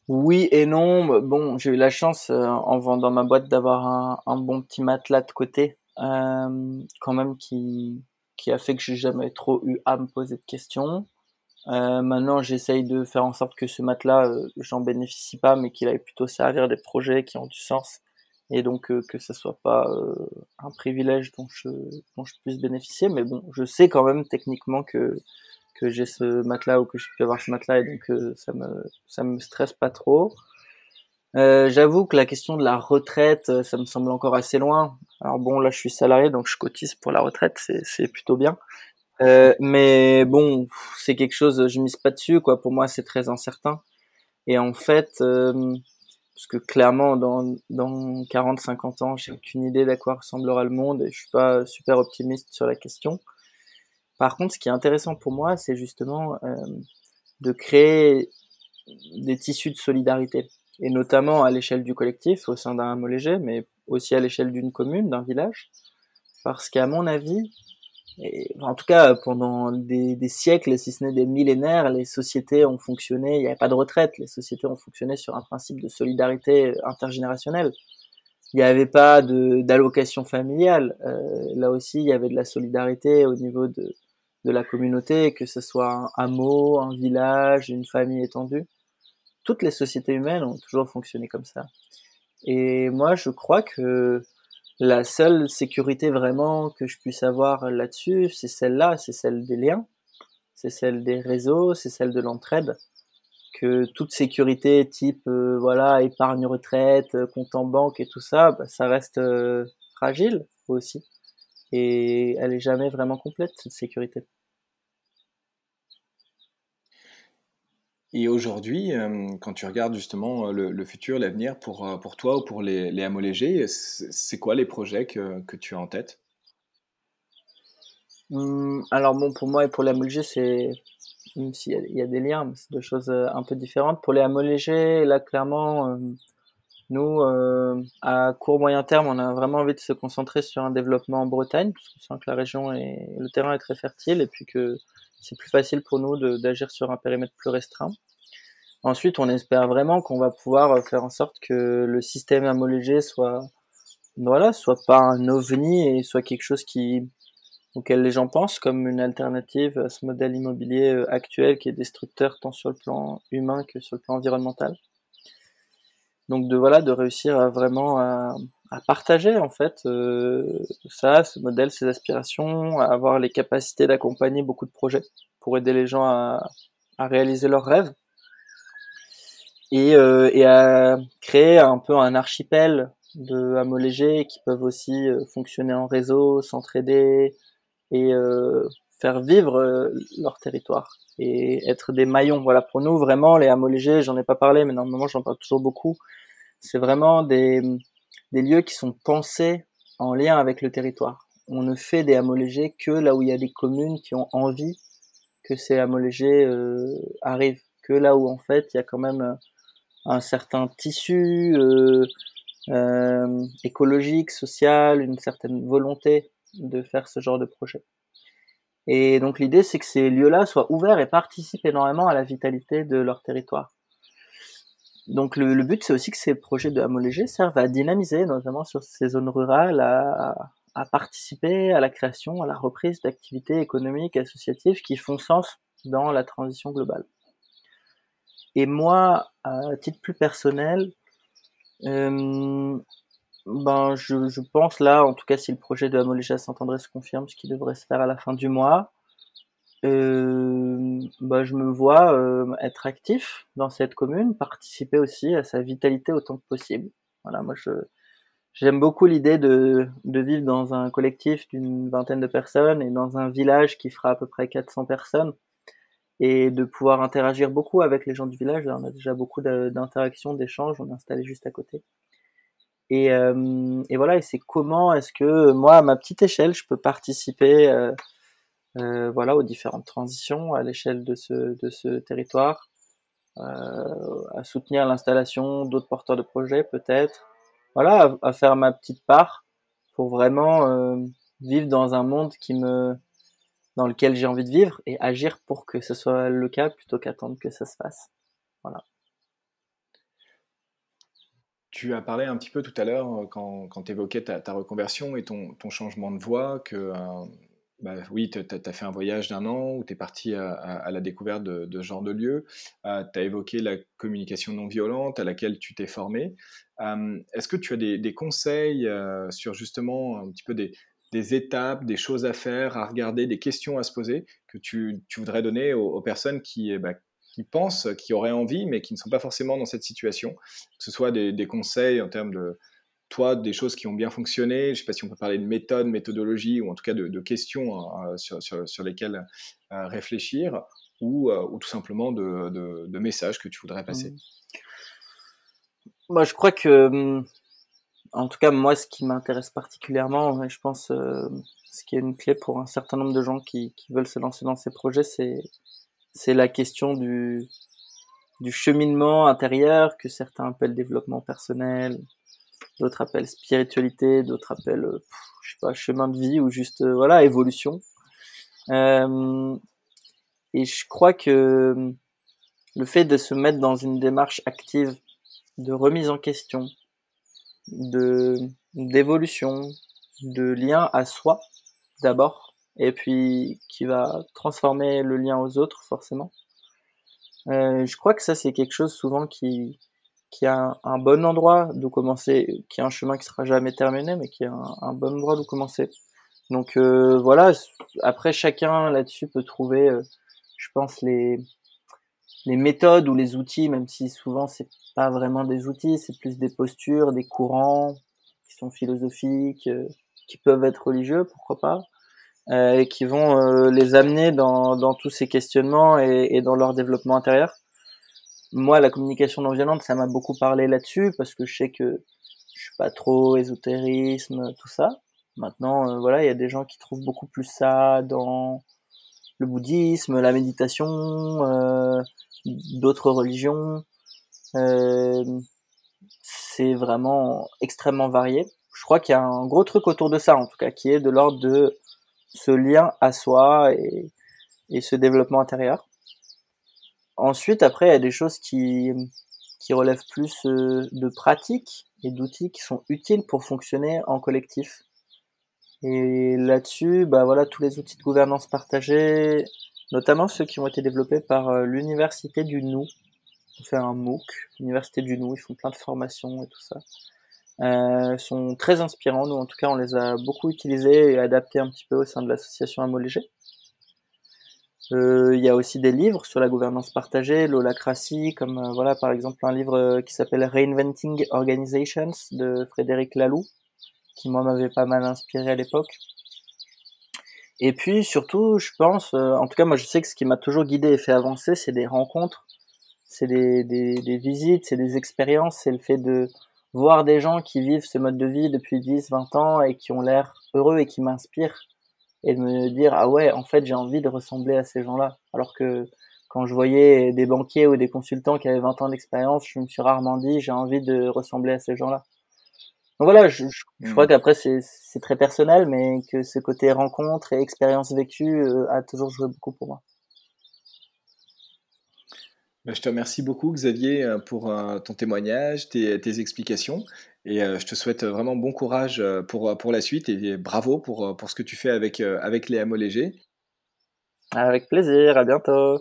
Oui et non. Bon, j'ai eu la chance euh, en vendant ma boîte d'avoir un, bon petit matelas de côté, euh, quand même qui a fait que j'ai jamais trop eu à me poser de questions. Maintenant, j'essaye de faire en sorte que ce matelas, j'en bénéficie pas, mais qu'il aille plutôt servir des projets qui ont du sens, et donc euh, que ça soit pas euh, un privilège dont je, dont je puisse bénéficier. Mais bon, je sais quand même techniquement que que j'ai ce matelas ou que je peux avoir ce matelas, et donc ça me ça me stresse pas trop. Euh, j'avoue que la question de la retraite, euh, ça me semble encore assez loin. Alors bon, là, je suis salarié, donc je cotise pour la retraite, c'est plutôt bien. Euh, mais bon, c'est quelque chose, je mise pas dessus, quoi. Pour moi, c'est très incertain. Et en fait, parce que clairement, dans, dans 40, 50 ans, j'ai aucune idée d'à quoi ressemblera le monde et je suis pas super optimiste sur la question. Par contre, ce qui est intéressant pour moi, c'est justement de créer des tissus de solidarité et notamment à l'échelle du collectif, au sein d'un hameau léger, mais aussi à l'échelle d'une commune, d'un village, parce qu'à mon avis, et, en tout cas pendant des, des, siècles, si ce n'est des millénaires, les sociétés ont fonctionné, il n'y avait pas de retraite, les sociétés ont fonctionné sur un principe de solidarité intergénérationnelle. Il n'y avait pas d'allocation familiale, euh, là aussi il y avait de la solidarité au niveau de, de la communauté, que ce soit un hameau, un village, une famille étendue toutes les sociétés humaines ont toujours fonctionné comme ça. Et moi, je crois que la seule sécurité vraiment que je puisse avoir là-dessus, c'est celle-là, c'est celle des liens, c'est celle des réseaux, c'est celle de l'entraide. Que toute sécurité type euh, voilà épargne retraite, euh, compte en banque et tout ça, bah, ça reste euh, fragile aussi. Et elle est jamais vraiment complète cette sécurité. Et aujourd'hui, euh, quand tu regardes justement euh, le, futur, l'avenir pour, euh, pour toi ou pour les, les légers, c'est quoi les projets que, tu as en tête? Hum, Alors bon, pour moi et pour les légers, c'est même s'il y, a des liens, mais c'est deux choses un peu différentes. Pour les légers, là clairement, nous, à court moyen terme, on a vraiment envie de se concentrer sur un développement en Bretagne, parce qu'on sent que la région et le terrain est très fertile, et puis que c'est plus facile pour nous d'agir sur un périmètre plus restreint. Ensuite, on espère vraiment qu'on va pouvoir faire en sorte que le système homologé soit, voilà, soit pas un ovni et soit quelque chose qui, auquel les gens pensent comme une alternative à ce modèle immobilier euh, actuel qui est destructeur tant sur le plan humain que sur le plan environnemental. Donc de voilà, de réussir à vraiment à, partager en fait euh, ça, ce modèle, ces aspirations, à avoir les capacités d'accompagner beaucoup de projets pour aider les gens à, à réaliser leurs rêves et, euh, et à créer un peu un archipel de hameaux qui peuvent aussi euh, fonctionner en réseau, s'entraider et euh, faire vivre euh, leur territoire et être des maillons. Voilà, pour nous vraiment les hameaux j'en ai pas parlé, mais normalement j'en parle toujours beaucoup. C'est vraiment des, des lieux qui sont pensés en lien avec le territoire. On ne fait des hameaux légers que là où il y a des communes qui ont envie que ces hameaux légers euh, arrivent, que là où en fait il y a quand même un certain tissu euh, euh, écologique, social, une certaine volonté de faire ce genre de projet. Et donc l'idée, c'est que ces lieux-là soient ouverts et participent énormément à la vitalité de leur territoire. Donc le, but, c'est aussi que ces projets de légers servent à dynamiser, notamment sur ces zones rurales, à, à participer à la création, à la reprise d'activités économiques, associatives qui font sens dans la transition globale. Et moi, à titre plus personnel, euh, ben, je, je, pense là, en tout cas, si le projet de Amoléja s'entendrait se confirme, ce qui devrait se faire à la fin du mois, euh, ben, je me vois euh, être actif dans cette commune, participer aussi à sa vitalité autant que possible. Voilà, moi, je, j'aime beaucoup l'idée de, de vivre dans un collectif d'une vingtaine de personnes et dans un village qui fera à peu près 400 personnes et de pouvoir interagir beaucoup avec les gens du village. On a déjà beaucoup d'interactions, d'échanges, on est installé juste à côté. Et, euh, et voilà, et c'est comment est-ce que moi, à ma petite échelle, je peux participer euh, voilà, aux différentes transitions à l'échelle de ce, de ce territoire, euh, à soutenir l'installation d'autres porteurs de projets peut-être, voilà, à, faire ma petite part pour vraiment euh, vivre dans un monde qui me dans lequel j'ai envie de vivre et agir pour que ce soit le cas plutôt qu'attendre que ça se fasse. Voilà. Tu as parlé un petit peu tout à l'heure quand, quand tu évoquais ta, reconversion et ton, ton, changement de voie, que bah, oui, tu as, fait un voyage d'un an où tu es parti à, la découverte de, ce genre de lieu. Euh, tu as évoqué la communication non violente à laquelle tu t'es formé. Est-ce que tu as des, conseils sur justement un petit peu des, étapes, des choses à faire, à regarder, des questions à se poser que tu, voudrais donner aux, personnes eh ben, qui pensent, qui auraient envie, mais qui ne sont pas forcément dans cette situation? Que ce soit des, conseils en termes de, toi, des choses qui ont bien fonctionné. Je ne sais pas si on peut parler de méthode, méthodologie, ou en tout cas de, questions hein, sur, lesquelles réfléchir, ou, tout simplement de, messages que tu voudrais passer. Mmh. Moi, je crois que, mmh, en tout cas, moi, ce qui m'intéresse particulièrement, et je pense euh, ce qui est une clé pour un certain nombre de gens qui, veulent se lancer dans ces projets, c'est c'est la question du du cheminement intérieur que certains appellent développement personnel, d'autres appellent spiritualité, d'autres appellent euh, je sais pas chemin de vie ou juste euh, voilà évolution. et je crois que le fait de se mettre dans une démarche active de remise en question, de d'évolution, de lien à soi d'abord, et puis qui va transformer le lien aux autres forcément. Euh, je crois que ça c'est quelque chose souvent qui qui a un, bon endroit d'où commencer, qui est un chemin qui sera jamais terminé, mais qui est un, bon endroit d'où commencer. Donc euh, voilà. Après chacun là-dessus peut trouver, euh, je pense les les méthodes ou les outils, même si souvent c'est pas vraiment des outils, c'est plus des postures, des courants qui sont philosophiques, euh, qui peuvent être religieux, pourquoi pas, euh, et qui vont les amener dans, dans, tous ces questionnements et, et, dans leur développement intérieur. Moi, la communication non violente, ça m'a beaucoup parlé là-dessus parce que je sais que je suis pas trop ésotérisme, tout ça. Maintenant, euh, voilà, il y a des gens qui trouvent beaucoup plus ça dans le bouddhisme, la méditation, euh, d'autres religions. Euh, c'est vraiment extrêmement varié. Je crois qu'il y a un gros truc autour de ça, en tout cas, qui est de l'ordre de ce lien à soi et, et ce développement intérieur. Ensuite, après, il y a des choses qui, qui relèvent plus euh, de pratiques et d'outils qui sont utiles pour fonctionner en collectif. Et là-dessus, bah voilà, tous les outils de gouvernance partagée, notamment ceux qui ont été développés par euh, l'université du Nou. On fait un MOOC, l'université du Nou, ils font plein de formations et tout ça. Euh, sont très inspirants, nous en tout cas on les a beaucoup utilisés et adaptés un petit peu au sein de l'association Amolégé. Euh, il y a aussi des livres sur la gouvernance partagée, l'holacratie, comme euh, voilà par exemple un livre euh, qui s'appelle Reinventing Organizations de Frédéric Laloux, qui moi m'avait pas mal inspiré à l'époque. Et puis surtout, je pense, euh, en tout cas moi je sais que ce qui m'a toujours guidé et fait avancer, c'est des rencontres, c'est des, des, des, visites, c'est des expériences, c'est le fait de voir des gens qui vivent ce mode de vie depuis 10, 20 ans et qui ont l'air heureux et qui m'inspirent et de me dire ah ouais en fait j'ai envie de ressembler à ces gens-là alors que quand je voyais des banquiers ou des consultants qui avaient 20 ans d'expérience je me suis rarement dit j'ai envie de ressembler à ces gens-là donc voilà, je, je, crois mmh. qu'après c'est très personnel, mais que ce côté rencontre et expérience vécue euh, a toujours joué beaucoup pour moi. Bah, je te remercie beaucoup Xavier euh, pour euh, ton témoignage, tes, tes explications, et je te souhaite vraiment bon courage pour, pour la suite et bravo pour, pour ce que tu fais avec, avec les hameaux légers. Avec plaisir, à bientôt.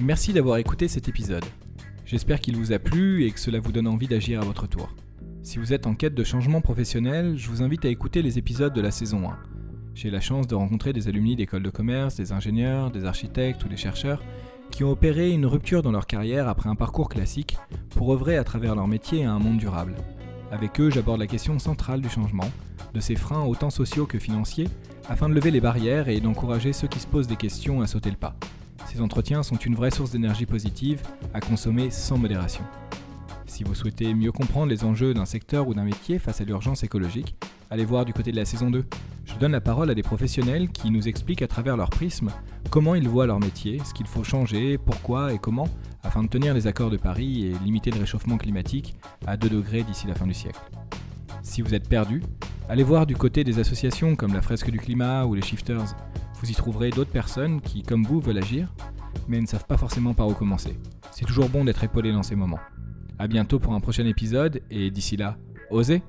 Merci d'avoir écouté cet épisode. J'espère qu'il vous a plu et que cela vous donne envie d'agir à votre tour. Si vous êtes en quête de changement professionnel, je vous invite à écouter les épisodes de la saison 1. J'ai la chance de rencontrer des alumni d'écoles de commerce, des ingénieurs, des architectes ou des chercheurs qui ont opéré une rupture dans leur carrière après un parcours classique pour œuvrer à travers leur métier à un monde durable. Avec eux, j'aborde la question centrale du changement, de ses freins autant sociaux que financiers, afin de lever les barrières et d'encourager ceux qui se posent des questions à sauter le pas. Ces entretiens sont une vraie source d'énergie positive à consommer sans modération. Si vous souhaitez mieux comprendre les enjeux d'un secteur ou d'un métier face à l'urgence écologique, allez voir du côté de la saison 2. Je donne la parole à des professionnels qui nous expliquent à travers leur prisme comment ils voient leur métier, ce qu'il faut changer, pourquoi et comment, afin de tenir les accords de Paris et limiter le réchauffement climatique à 2 degrés d'ici la fin du siècle. Si vous êtes perdu, allez voir du côté des associations comme la Fresque du Climat ou les Shifters. Vous y trouverez d'autres personnes qui, comme vous, veulent agir, mais ne savent pas forcément par où commencer. C'est toujours bon d'être épaulé dans ces moments. A bientôt pour un prochain épisode, et d'ici là, osez